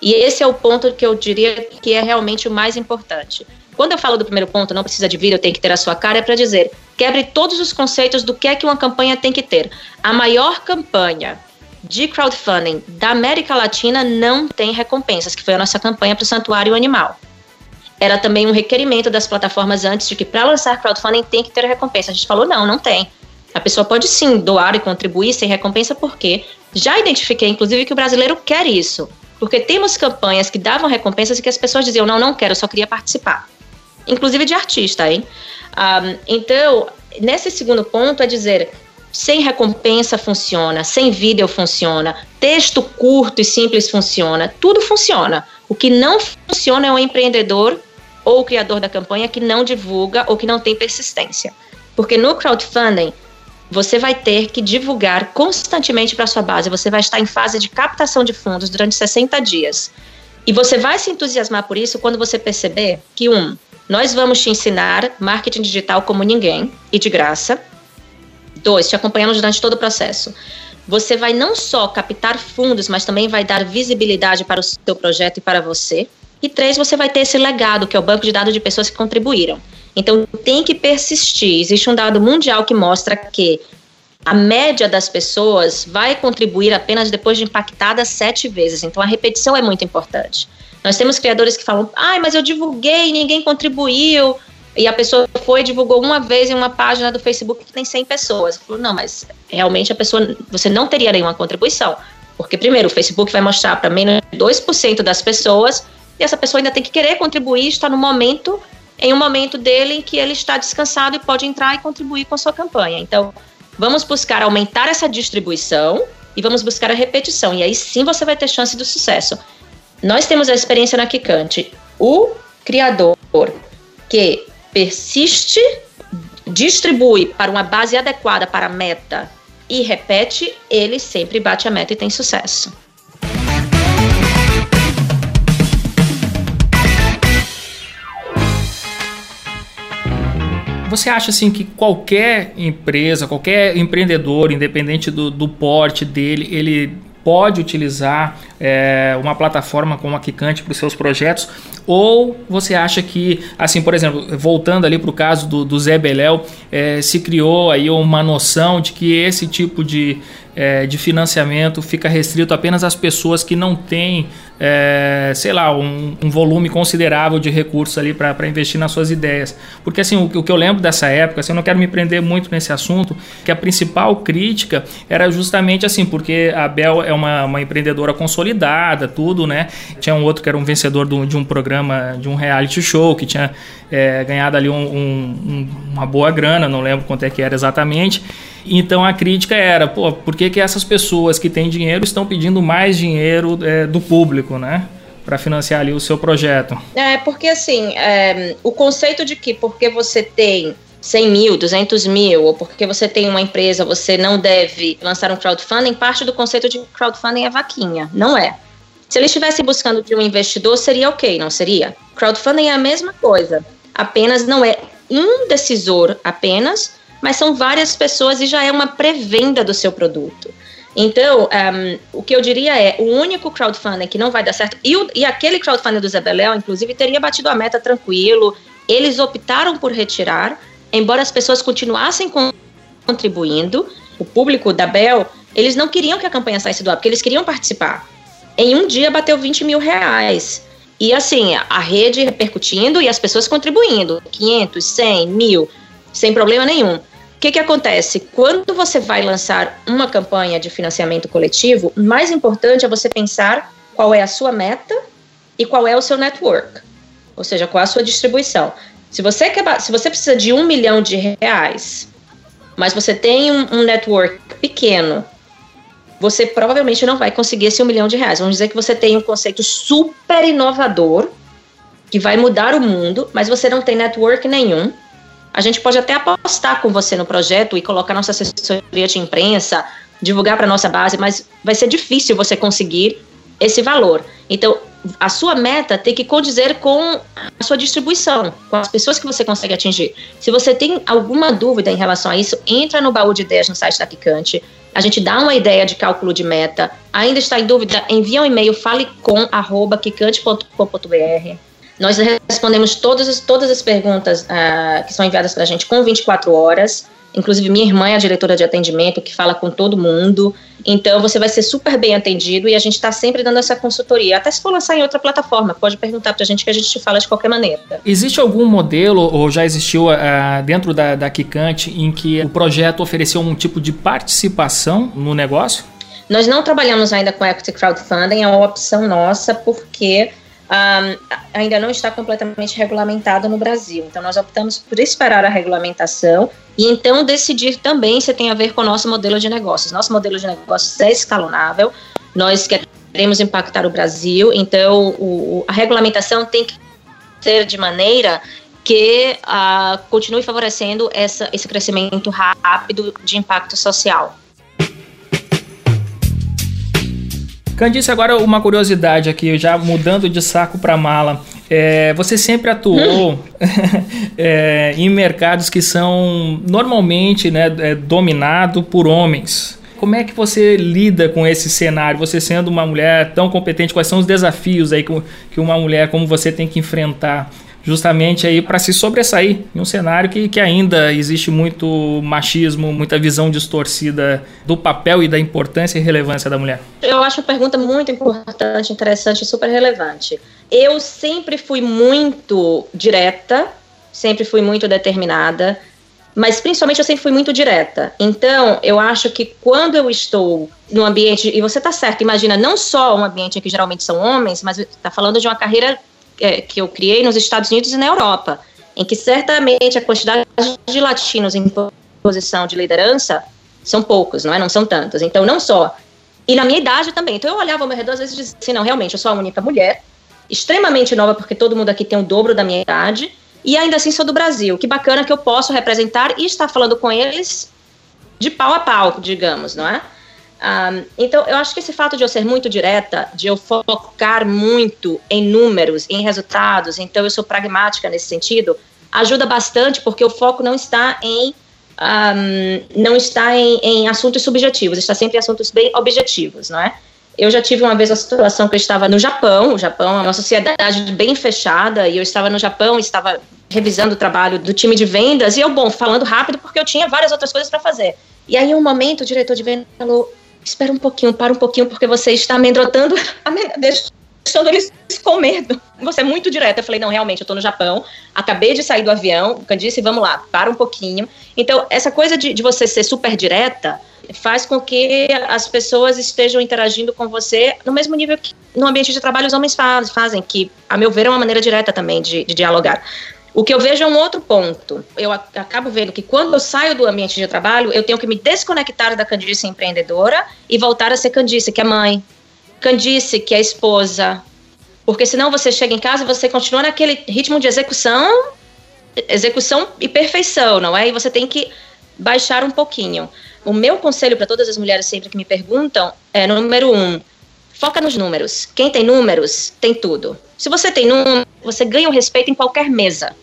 E esse é o ponto que eu diria que é realmente o mais importante. Quando eu falo do primeiro ponto, não precisa de vídeo, tem que ter a sua cara, é para dizer, quebre todos os conceitos do que é que uma campanha tem que ter. A maior campanha de crowdfunding da América Latina não tem recompensas, que foi a nossa campanha para o Santuário Animal. Era também um requerimento das plataformas antes de que para lançar crowdfunding tem que ter recompensa. A gente falou, não, não tem. A pessoa pode sim doar e contribuir sem recompensa, porque já identifiquei, inclusive, que o brasileiro quer isso. Porque temos campanhas que davam recompensas e que as pessoas diziam, não, não quero, só queria participar. Inclusive de artista, hein? Um, então, nesse segundo ponto é dizer, sem recompensa funciona, sem vídeo funciona, texto curto e simples funciona, tudo funciona. O que não funciona é o empreendedor ou o criador da campanha que não divulga ou que não tem persistência. Porque no crowdfunding, você vai ter que divulgar constantemente para sua base. Você vai estar em fase de captação de fundos durante 60 dias. E você vai se entusiasmar por isso quando você perceber que, um, nós vamos te ensinar marketing digital como ninguém e de graça. Dois, te acompanhamos durante todo o processo. Você vai não só captar fundos, mas também vai dar visibilidade para o seu projeto e para você. E três, você vai ter esse legado, que é o banco de dados de pessoas que contribuíram. Então tem que persistir. Existe um dado mundial que mostra que a média das pessoas vai contribuir apenas depois de impactadas sete vezes. Então a repetição é muito importante. Nós temos criadores que falam: ai, mas eu divulguei, ninguém contribuiu. E a pessoa foi divulgou uma vez em uma página do Facebook que tem 100 pessoas. Falou, não, mas realmente a pessoa, você não teria nenhuma contribuição. Porque, primeiro, o Facebook vai mostrar para menos de 2% das pessoas e essa pessoa ainda tem que querer contribuir, está no momento em um momento dele em que ele está descansado e pode entrar e contribuir com a sua campanha. Então, vamos buscar aumentar essa distribuição e vamos buscar a repetição. E aí sim você vai ter chance do sucesso. Nós temos a experiência na Kikante. O criador que persiste, distribui para uma base adequada para a meta e repete, ele sempre bate a meta e tem sucesso. Você acha assim que qualquer empresa, qualquer empreendedor, independente do, do porte dele, ele pode utilizar é, uma plataforma como a Kikante para os seus projetos? Ou você acha que, assim, por exemplo, voltando ali para o caso do, do Zé Beléu, é, se criou aí uma noção de que esse tipo de, é, de financiamento fica restrito apenas às pessoas que não têm é, sei lá, um, um, volume considerável de recursos ali para investir nas suas ideias. Porque assim, o, o, que eu lembro dessa época, assim, eu não quero me prender muito nesse assunto, que a principal crítica era justamente assim, porque a Bel é uma, uma empreendedora consolidada, tudo, né? Tinha um outro que era um vencedor do, de um programa, de um reality show, que tinha é, ganhado ali um, um, uma boa grana, não lembro quanto é que era exatamente. Então a crítica era, pô, por que, que essas pessoas que têm dinheiro estão pedindo mais dinheiro é, do público, né? Para financiar ali o seu projeto. É, porque assim, é, o conceito de que porque você tem 100 mil, 200 mil, ou porque você tem uma empresa, você não deve lançar um crowdfunding, parte do conceito de crowdfunding é vaquinha. Não é. Se ele estivesse buscando de um investidor, seria ok, não seria? Crowdfunding é a mesma coisa, apenas não é um decisor apenas, mas são várias pessoas e já é uma pré-venda do seu produto. Então, um, o que eu diria é, o único crowdfunding que não vai dar certo, e, o, e aquele crowdfunding do Zabeléu, inclusive, teria batido a meta tranquilo, eles optaram por retirar, embora as pessoas continuassem contribuindo, o público da Bel, eles não queriam que a campanha saísse do ar, porque eles queriam participar. Em um dia bateu 20 mil reais. E assim, a rede repercutindo e as pessoas contribuindo, 500, 100, mil sem problema nenhum. O que, que acontece? Quando você vai lançar uma campanha de financiamento coletivo, o mais importante é você pensar qual é a sua meta e qual é o seu network, ou seja, qual é a sua distribuição. Se você, quer, se você precisa de um milhão de reais, mas você tem um, um network pequeno, você provavelmente não vai conseguir esse um milhão de reais. Vamos dizer que você tem um conceito super inovador que vai mudar o mundo, mas você não tem network nenhum a gente pode até apostar com você no projeto e colocar nossa assessoria de imprensa, divulgar para nossa base, mas vai ser difícil você conseguir esse valor. Então, a sua meta tem que condizer com a sua distribuição, com as pessoas que você consegue atingir. Se você tem alguma dúvida em relação a isso, entra no baú de ideias no site da Picante, A gente dá uma ideia de cálculo de meta. Ainda está em dúvida? Envia um e-mail falecom@kikante.com.br. Nós respondemos todas as, todas as perguntas uh, que são enviadas para a gente com 24 horas. Inclusive, minha irmã é a diretora de atendimento, que fala com todo mundo. Então, você vai ser super bem atendido e a gente está sempre dando essa consultoria. Até se for lançar em outra plataforma, pode perguntar para a gente que a gente te fala de qualquer maneira. Existe algum modelo, ou já existiu uh, dentro da, da Kikante, em que o projeto ofereceu um tipo de participação no negócio? Nós não trabalhamos ainda com equity crowdfunding, é uma opção nossa, porque um, ainda não está completamente regulamentado no Brasil. Então, nós optamos por esperar a regulamentação e então decidir também se tem a ver com o nosso modelo de negócios. Nosso modelo de negócios é escalonável, nós queremos impactar o Brasil, então o, a regulamentação tem que ser de maneira que uh, continue favorecendo essa, esse crescimento rápido de impacto social. Candice, agora uma curiosidade aqui, já mudando de saco para mala. É, você sempre atuou <laughs> é, em mercados que são normalmente né, é, dominados por homens. Como é que você lida com esse cenário? Você sendo uma mulher tão competente, quais são os desafios aí que uma mulher como você tem que enfrentar? Justamente aí para se sobressair em um cenário que, que ainda existe muito machismo, muita visão distorcida do papel e da importância e relevância da mulher? Eu acho a pergunta muito importante, interessante e super relevante. Eu sempre fui muito direta, sempre fui muito determinada, mas principalmente eu sempre fui muito direta. Então, eu acho que quando eu estou no ambiente, e você está certo, imagina não só um ambiente em que geralmente são homens, mas está falando de uma carreira é, que eu criei nos Estados Unidos e na Europa, em que certamente a quantidade de latinos em posição de liderança são poucos, não é? Não são tantos. Então, não só. E na minha idade também. Então, eu olhava ao meu redor, às vezes dizia assim, não, realmente, eu sou a única mulher, extremamente nova, porque todo mundo aqui tem o dobro da minha idade, e ainda assim sou do Brasil. Que bacana que eu posso representar e estar falando com eles de pau a pau, digamos, não é? Um, então, eu acho que esse fato de eu ser muito direta, de eu focar muito em números, em resultados, então eu sou pragmática nesse sentido, ajuda bastante porque o foco não está em um, não está em, em, assuntos subjetivos, está sempre em assuntos bem objetivos, não é? Eu já tive uma vez a situação que eu estava no Japão, o Japão é uma sociedade bem fechada, e eu estava no Japão, estava revisando o trabalho do time de vendas, e eu, bom, falando rápido porque eu tinha várias outras coisas para fazer. E aí, um momento, o diretor de vendas falou: espera um pouquinho, para um pouquinho, porque você está amedrontando, deixando eles com medo. Você é muito direta. Eu falei, não, realmente, eu estou no Japão, acabei de sair do avião, eu disse, vamos lá, para um pouquinho. Então, essa coisa de, de você ser super direta faz com que as pessoas estejam interagindo com você no mesmo nível que no ambiente de trabalho os homens faz, fazem, que, a meu ver, é uma maneira direta também de, de dialogar. O que eu vejo é um outro ponto. Eu acabo vendo que quando eu saio do ambiente de trabalho, eu tenho que me desconectar da Candice empreendedora e voltar a ser Candice, que é mãe, Candice, que é esposa. Porque senão você chega em casa e você continua naquele ritmo de execução, execução e perfeição, não é? E você tem que baixar um pouquinho. O meu conselho para todas as mulheres sempre que me perguntam é: número um, foca nos números. Quem tem números, tem tudo. Se você tem números, você ganha o respeito em qualquer mesa.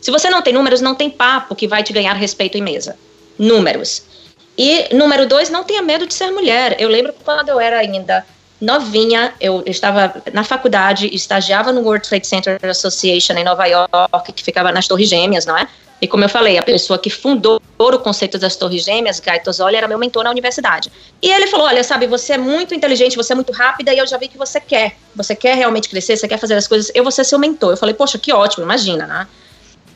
Se você não tem números, não tem papo que vai te ganhar respeito em mesa. Números. E número dois, não tenha medo de ser mulher. Eu lembro quando eu era ainda novinha, eu estava na faculdade, estagiava no World Trade Center Association em Nova York, que ficava nas Torres Gêmeas, não é? E como eu falei, a pessoa que fundou o conceito das Torres Gêmeas, Guy Tozzoli, era meu mentor na universidade. E ele falou: Olha, sabe, você é muito inteligente, você é muito rápida e eu já vi que você quer. Você quer realmente crescer, você quer fazer as coisas, eu vou ser seu mentor. Eu falei: Poxa, que ótimo, imagina, né?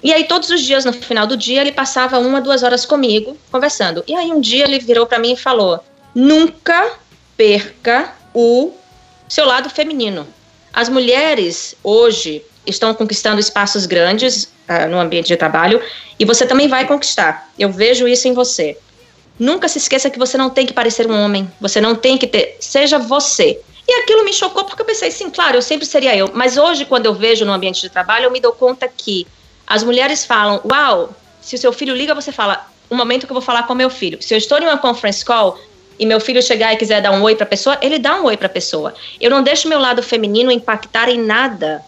E aí, todos os dias, no final do dia, ele passava uma, duas horas comigo, conversando. E aí, um dia, ele virou para mim e falou: nunca perca o seu lado feminino. As mulheres, hoje, estão conquistando espaços grandes uh, no ambiente de trabalho e você também vai conquistar. Eu vejo isso em você. Nunca se esqueça que você não tem que parecer um homem, você não tem que ter. Seja você. E aquilo me chocou porque eu pensei, sim, claro, eu sempre seria eu. Mas hoje, quando eu vejo no ambiente de trabalho, eu me dou conta que as mulheres falam: Uau, se o seu filho liga, você fala: Um momento que eu vou falar com meu filho. Se eu estou em uma conference call e meu filho chegar e quiser dar um oi para a pessoa, ele dá um oi para a pessoa. Eu não deixo meu lado feminino impactar em nada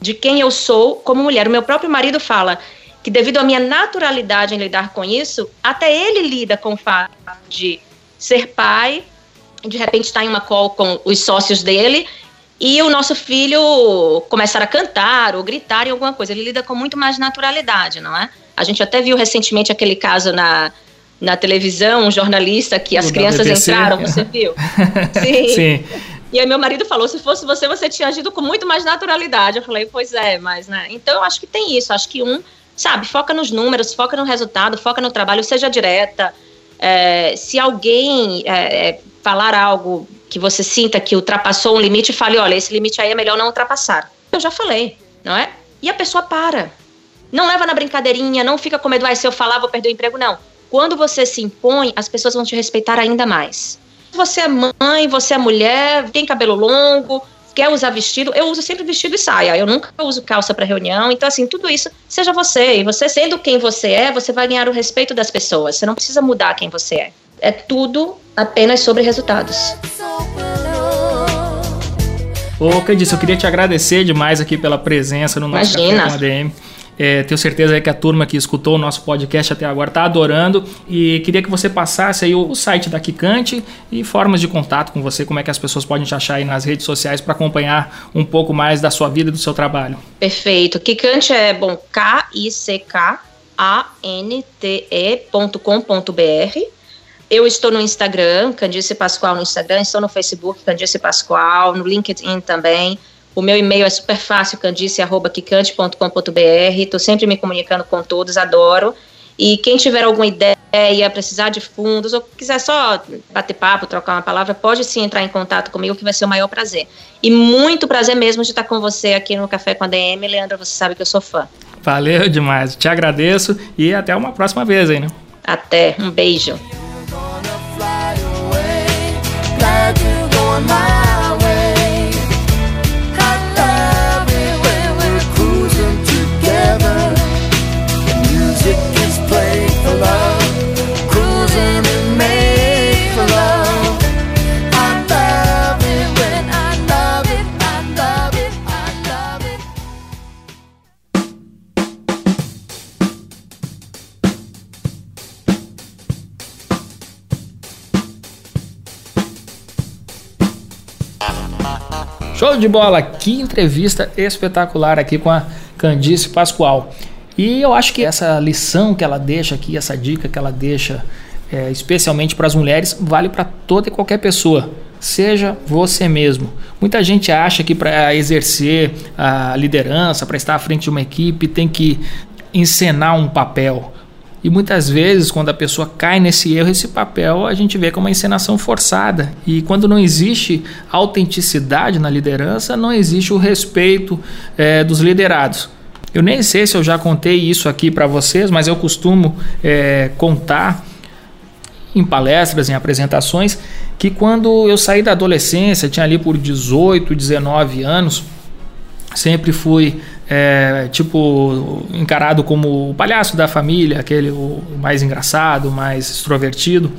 de quem eu sou como mulher. O meu próprio marido fala que, devido à minha naturalidade em lidar com isso, até ele lida com o fato de ser pai, de repente está em uma call com os sócios dele e o nosso filho começar a cantar ou gritar em alguma coisa. Ele lida com muito mais naturalidade, não é? A gente até viu recentemente aquele caso na, na televisão, um jornalista que as o crianças entraram, você viu? <laughs> Sim. Sim. E aí meu marido falou, se fosse você, você tinha agido com muito mais naturalidade. Eu falei, pois é, mas, né? Então eu acho que tem isso, acho que um, sabe, foca nos números, foca no resultado, foca no trabalho, seja direta. É, se alguém é, é falar algo que você sinta que ultrapassou um limite, fale, olha, esse limite aí é melhor não ultrapassar. Eu já falei, não é? E a pessoa para. Não leva na brincadeirinha, não fica com medo, ah, se eu falar vou perder o emprego, não. Quando você se impõe, as pessoas vão te respeitar ainda mais. Você é mãe, você é mulher, tem cabelo longo, quer usar vestido, eu uso sempre vestido e saia. Eu nunca uso calça para reunião. Então, assim, tudo isso, seja você. E você sendo quem você é, você vai ganhar o respeito das pessoas. Você não precisa mudar quem você é. É tudo apenas sobre resultados. Ô, Candice, eu queria te agradecer demais aqui pela presença no nosso Imagina. Café com ADM. É, tenho certeza que a turma que escutou o nosso podcast até agora está adorando e queria que você passasse aí o, o, site da Kikante e formas de contato com você, como é que as pessoas podem te achar aí nas redes sociais para acompanhar um pouco mais da sua vida e do seu trabalho. Perfeito. Kikante é bom K-I-C-K A-N-T-E.com.br. Eu estou no Instagram, Candice Pascoal no Instagram, estou no Facebook, Candice Pascoal, no LinkedIn também. O meu e-mail é super fácil, candice.quicante.com.br. Estou sempre me comunicando com todos, adoro. E quem tiver alguma ideia, precisar de fundos, ou quiser só bater papo, trocar uma palavra, pode sim entrar em contato comigo, que vai ser o maior prazer. E muito prazer mesmo de estar com você aqui no Café com a DM. Leandro, você sabe que eu sou fã. Valeu demais, te agradeço e até uma próxima vez aí, né? Até, um beijo. gonna fly away. Glad you're going my Show de bola! Que entrevista espetacular aqui com a Candice Pascoal. E eu acho que essa lição que ela deixa aqui, essa dica que ela deixa, é, especialmente para as mulheres, vale para toda e qualquer pessoa. Seja você mesmo. Muita gente acha que para exercer a liderança, para estar à frente de uma equipe, tem que encenar um papel. E muitas vezes, quando a pessoa cai nesse erro, esse papel a gente vê como uma encenação forçada. E quando não existe autenticidade na liderança, não existe o respeito é, dos liderados. Eu nem sei se eu já contei isso aqui para vocês, mas eu costumo é, contar em palestras, em apresentações, que quando eu saí da adolescência, tinha ali por 18, 19 anos, sempre fui é, tipo encarado como o palhaço da família, aquele o mais engraçado, mais extrovertido.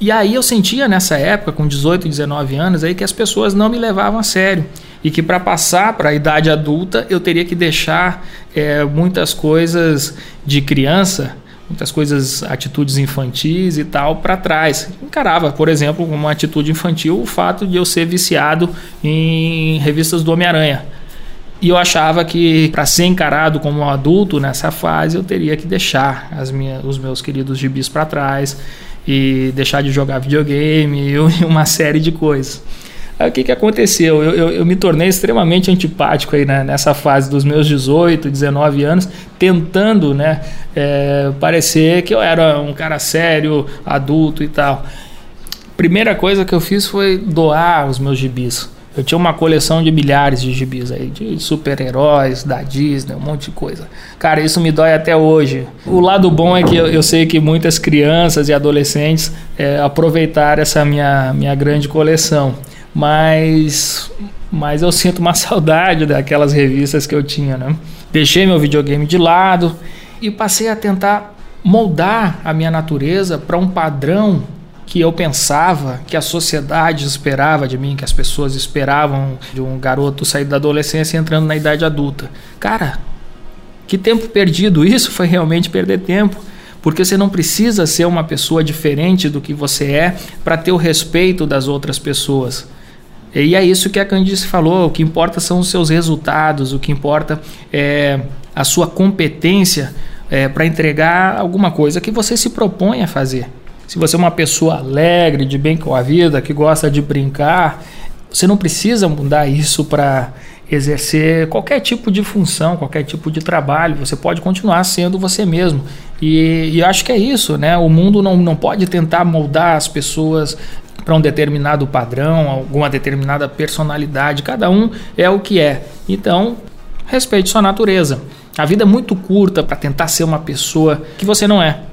E aí eu sentia nessa época, com 18, 19 anos, aí que as pessoas não me levavam a sério e que para passar para a idade adulta eu teria que deixar é, muitas coisas de criança, muitas coisas, atitudes infantis e tal para trás. Encarava, por exemplo, como uma atitude infantil o fato de eu ser viciado em revistas do Homem-Aranha e eu achava que para ser encarado como um adulto nessa fase eu teria que deixar as minhas, os meus queridos gibis para trás e deixar de jogar videogame <laughs> e uma série de coisas. Aí o que, que aconteceu? Eu, eu, eu me tornei extremamente antipático aí né, nessa fase dos meus 18, 19 anos, tentando né, é, parecer que eu era um cara sério, adulto e tal. Primeira coisa que eu fiz foi doar os meus gibis eu tinha uma coleção de milhares de gibis aí, de super-heróis, da Disney, um monte de coisa. Cara, isso me dói até hoje. O lado bom é que eu, eu sei que muitas crianças e adolescentes é, aproveitaram essa minha, minha grande coleção. Mas, mas eu sinto uma <laughs> saudade daquelas revistas que eu tinha, né? Deixei meu videogame de lado e passei a tentar moldar a minha natureza para um padrão que eu pensava, que a sociedade esperava de mim, que as pessoas esperavam de um garoto sair da adolescência e entrando na idade adulta. Cara, que tempo perdido! Isso foi realmente perder tempo, porque você não precisa ser uma pessoa diferente do que você é para ter o respeito das outras pessoas. E é isso que a Candice falou: o que importa são os seus resultados, o que importa é a sua competência é, para entregar alguma coisa que você se propõe a fazer. Se você é uma pessoa alegre, de bem com a vida, que gosta de brincar, você não precisa mudar isso para exercer qualquer tipo de função, qualquer tipo de trabalho. Você pode continuar sendo você mesmo. E, e acho que é isso, né? O mundo não, não pode tentar moldar as pessoas para um determinado padrão, alguma determinada personalidade. Cada um é o que é. Então, respeite sua natureza. A vida é muito curta para tentar ser uma pessoa que você não é.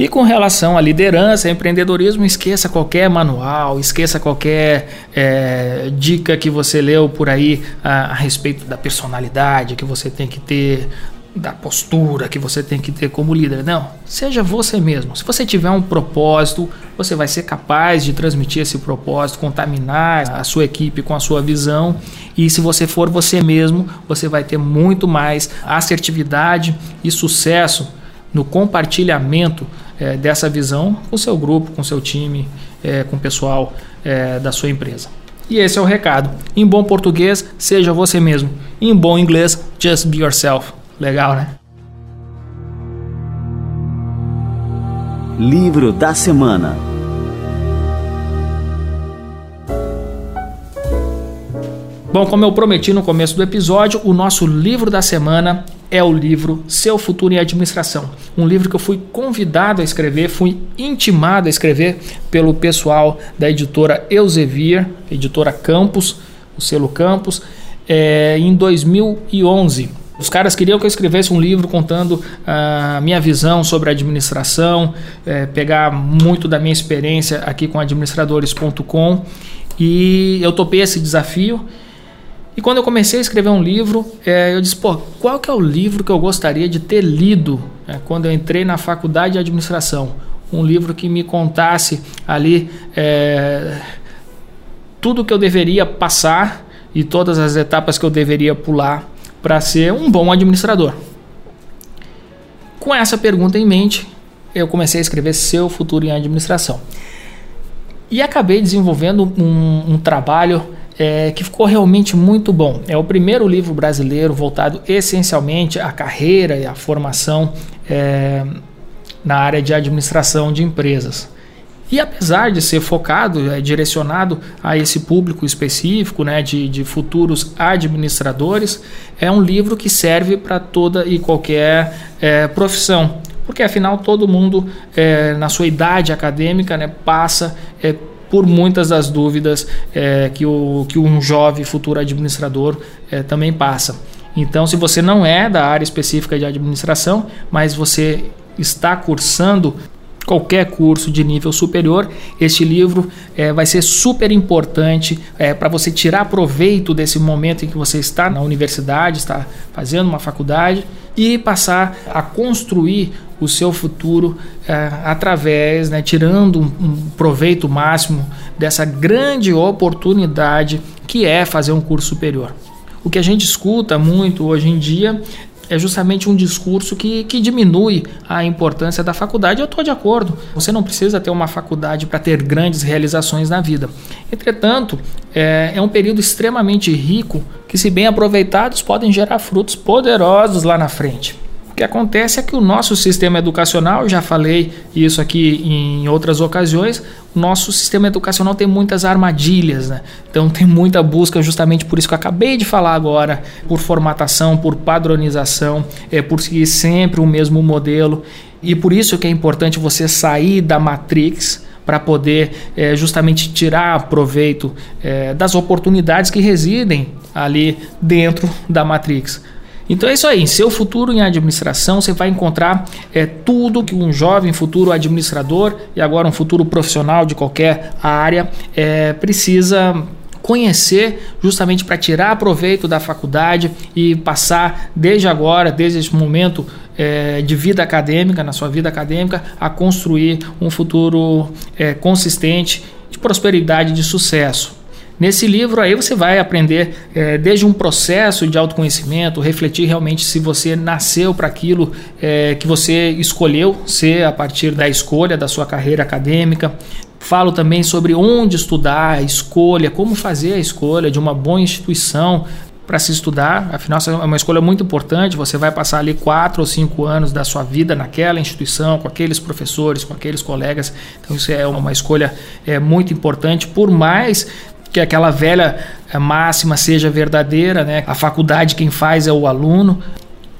E com relação à liderança, empreendedorismo, esqueça qualquer manual, esqueça qualquer é, dica que você leu por aí a, a respeito da personalidade que você tem que ter, da postura que você tem que ter como líder. Não, seja você mesmo. Se você tiver um propósito, você vai ser capaz de transmitir esse propósito, contaminar a sua equipe com a sua visão. E se você for você mesmo, você vai ter muito mais assertividade e sucesso no compartilhamento é, dessa visão com o seu grupo, com o seu time, é, com o pessoal é, da sua empresa. E esse é o recado. Em bom português, seja você mesmo. Em bom inglês, just be yourself. Legal, né? Livro da semana. Bom, como eu prometi no começo do episódio, o nosso livro da semana é o livro Seu Futuro em Administração. Um livro que eu fui convidado a escrever, fui intimado a escrever pelo pessoal da editora Elsevier, editora Campos, o selo Campos, é, em 2011. Os caras queriam que eu escrevesse um livro contando a minha visão sobre administração, é, pegar muito da minha experiência aqui com administradores.com e eu topei esse desafio e quando eu comecei a escrever um livro, é, eu disse, pô, qual que é o livro que eu gostaria de ter lido é, quando eu entrei na faculdade de administração? Um livro que me contasse ali é, tudo que eu deveria passar e todas as etapas que eu deveria pular para ser um bom administrador. Com essa pergunta em mente, eu comecei a escrever Seu Futuro em Administração. E acabei desenvolvendo um, um trabalho é, que ficou realmente muito bom. É o primeiro livro brasileiro voltado essencialmente à carreira e à formação é, na área de administração de empresas. E apesar de ser focado, é, direcionado a esse público específico, né, de, de futuros administradores, é um livro que serve para toda e qualquer é, profissão. Porque afinal todo mundo, é, na sua idade acadêmica, né, passa é, por muitas das dúvidas é, que, o, que um jovem futuro administrador é, também passa. Então, se você não é da área específica de administração, mas você está cursando qualquer curso de nível superior, este livro é, vai ser super importante é, para você tirar proveito desse momento em que você está na universidade, está fazendo uma faculdade e passar a construir o seu futuro é, através, né, tirando um, um proveito máximo dessa grande oportunidade que é fazer um curso superior. O que a gente escuta muito hoje em dia é justamente um discurso que, que diminui a importância da faculdade. Eu estou de acordo. Você não precisa ter uma faculdade para ter grandes realizações na vida. Entretanto, é, é um período extremamente rico que, se bem aproveitados, podem gerar frutos poderosos lá na frente que acontece é que o nosso sistema educacional, já falei isso aqui em outras ocasiões, nosso sistema educacional tem muitas armadilhas, né? Então tem muita busca justamente por isso que eu acabei de falar agora, por formatação, por padronização, é, por seguir sempre o mesmo modelo. E por isso que é importante você sair da matrix para poder é, justamente tirar proveito é, das oportunidades que residem ali dentro da matrix. Então é isso aí. Em seu futuro em administração, você vai encontrar é, tudo que um jovem futuro administrador e agora um futuro profissional de qualquer área é, precisa conhecer justamente para tirar proveito da faculdade e passar desde agora, desde esse momento é, de vida acadêmica, na sua vida acadêmica, a construir um futuro consistente de prosperidade e de sucesso. Nesse livro aí você vai aprender é, desde um processo de autoconhecimento, refletir realmente se você nasceu para aquilo é, que você escolheu ser a partir da escolha da sua carreira acadêmica. Falo também sobre onde estudar, a escolha, como fazer a escolha de uma boa instituição, para se estudar. Afinal, é uma escolha muito importante. Você vai passar ali quatro ou cinco anos da sua vida naquela instituição, com aqueles professores, com aqueles colegas. Então, isso é uma escolha é, muito importante. Por mais que aquela velha é, máxima seja verdadeira, né? A faculdade quem faz é o aluno.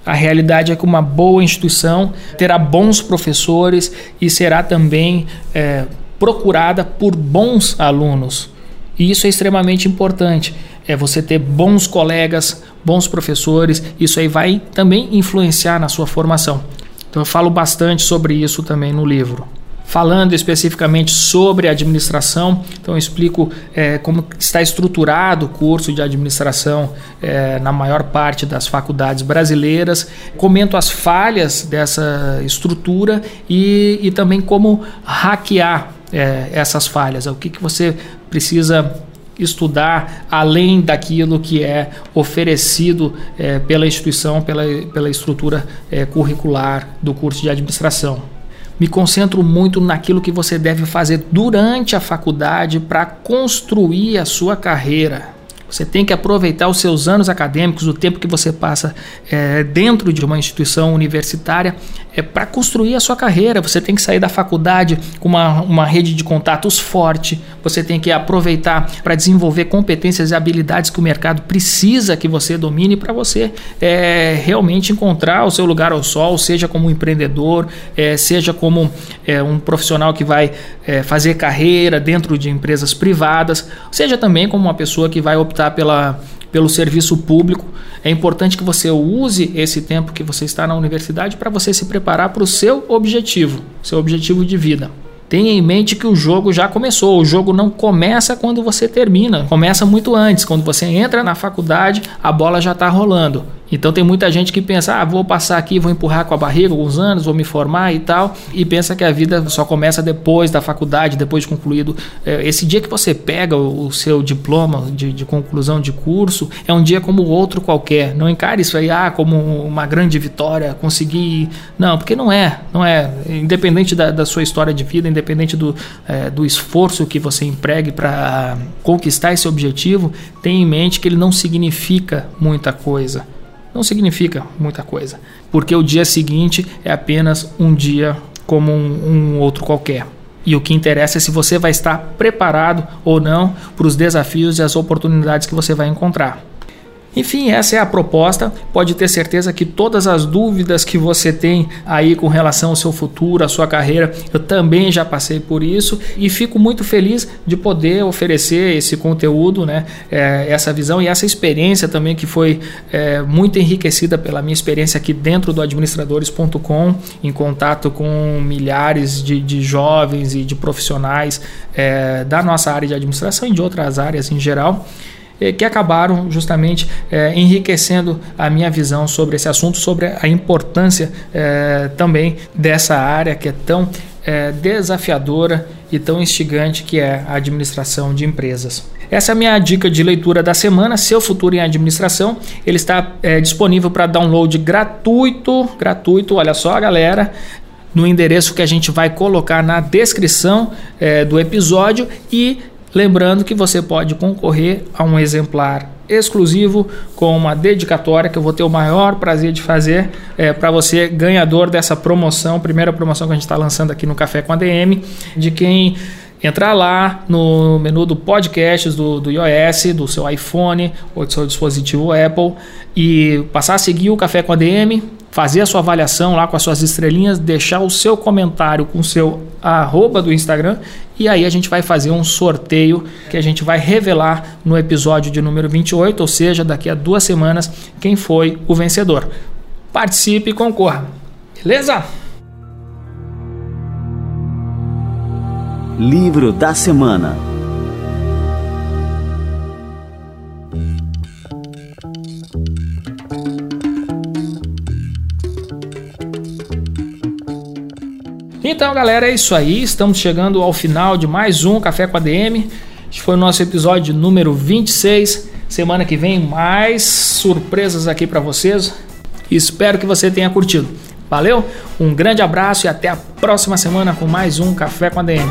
A realidade é que uma boa instituição terá bons professores e será também é, procurada por bons alunos. E isso é extremamente importante é você ter bons colegas, bons professores, isso aí vai também influenciar na sua formação. Então eu falo bastante sobre isso também no livro. Falando especificamente sobre administração, então explico é, como está estruturado o curso de administração é, na maior parte das faculdades brasileiras, comento as falhas dessa estrutura e, e também como hackear é, essas falhas, o que, que você precisa estudar além daquilo que é oferecido é, pela instituição, pela, pela estrutura é, curricular do curso de administração. Me concentro muito naquilo que você deve fazer durante a faculdade para construir a sua carreira. Você tem que aproveitar os seus anos acadêmicos, o tempo que você passa é, dentro de uma instituição universitária, é, para construir a sua carreira. Você tem que sair da faculdade com uma, uma rede de contatos forte, você tem que aproveitar para desenvolver competências e habilidades que o mercado precisa que você domine para você é, realmente encontrar o seu lugar ao sol, seja como empreendedor, é, seja como é, um profissional que vai é, fazer carreira dentro de empresas privadas, seja também como uma pessoa que vai optar pela, pelo serviço público. É importante que você use esse tempo que você está na universidade para você se preparar para o seu objetivo, seu objetivo de vida. Tenha em mente que o jogo já começou. O jogo não começa quando você termina, começa muito antes. Quando você entra na faculdade, a bola já está rolando. Então tem muita gente que pensa, ah, vou passar aqui, vou empurrar com a barriga alguns anos, vou me formar e tal, e pensa que a vida só começa depois da faculdade, depois de concluído. É, esse dia que você pega o, seu diploma de, de, conclusão de curso é um dia como outro qualquer. Não encare isso aí ah, como uma grande vitória, conseguir. Não, porque não é, não é. Independente da, da sua história de vida, independente do, é, do esforço que você empregue para conquistar esse objetivo, tenha em mente que ele não significa muita coisa não significa muita coisa, porque o dia seguinte é apenas um dia como um, um outro qualquer. E o que interessa é se você vai estar preparado ou não para os desafios e as oportunidades que você vai encontrar. Enfim, essa é a proposta. Pode ter certeza que todas as dúvidas que você tem aí com relação ao seu futuro, à sua carreira, eu também já passei por isso e fico muito feliz de poder oferecer esse conteúdo, né, é, essa visão e essa experiência também que foi é, muito enriquecida pela minha experiência aqui dentro do administradores.com, em contato com milhares de, de jovens e de profissionais é, da nossa área de administração e de outras áreas em geral. Eh, que acabaram justamente é, enriquecendo a minha visão sobre esse assunto, sobre a importância é, também dessa área que é tão desafiadora e tão instigante que é a administração de empresas. Essa é a minha dica de leitura da semana, Seu Futuro em Administração. Ele está é, disponível para download gratuito, gratuito, olha só galera, no endereço que a gente vai colocar na descrição é, do episódio e Lembrando que você pode concorrer a um exemplar exclusivo com uma dedicatória que eu vou ter o maior prazer de fazer é, para você, ganhador dessa promoção, primeira promoção que a gente está lançando aqui no Café com a DM, de quem entrar lá no menu do podcasts do, do iOS, do seu iPhone ou do seu dispositivo Apple e passar a seguir o Café com a DM, fazer a sua avaliação lá com as suas estrelinhas, deixar o seu comentário com o seu arroba do Instagram e aí a gente vai fazer um sorteio que a gente vai revelar no episódio de número 28, ou seja, daqui a duas semanas, quem foi o vencedor. Participe e concorra. Beleza? Livro da semana. Então, galera, é isso aí. Estamos chegando ao final de mais um Café com a DM. Este foi o nosso episódio número 26. Semana que vem mais surpresas aqui para vocês. Espero que você tenha curtido. Valeu? Um grande abraço e até a próxima semana com mais um Café com a DM.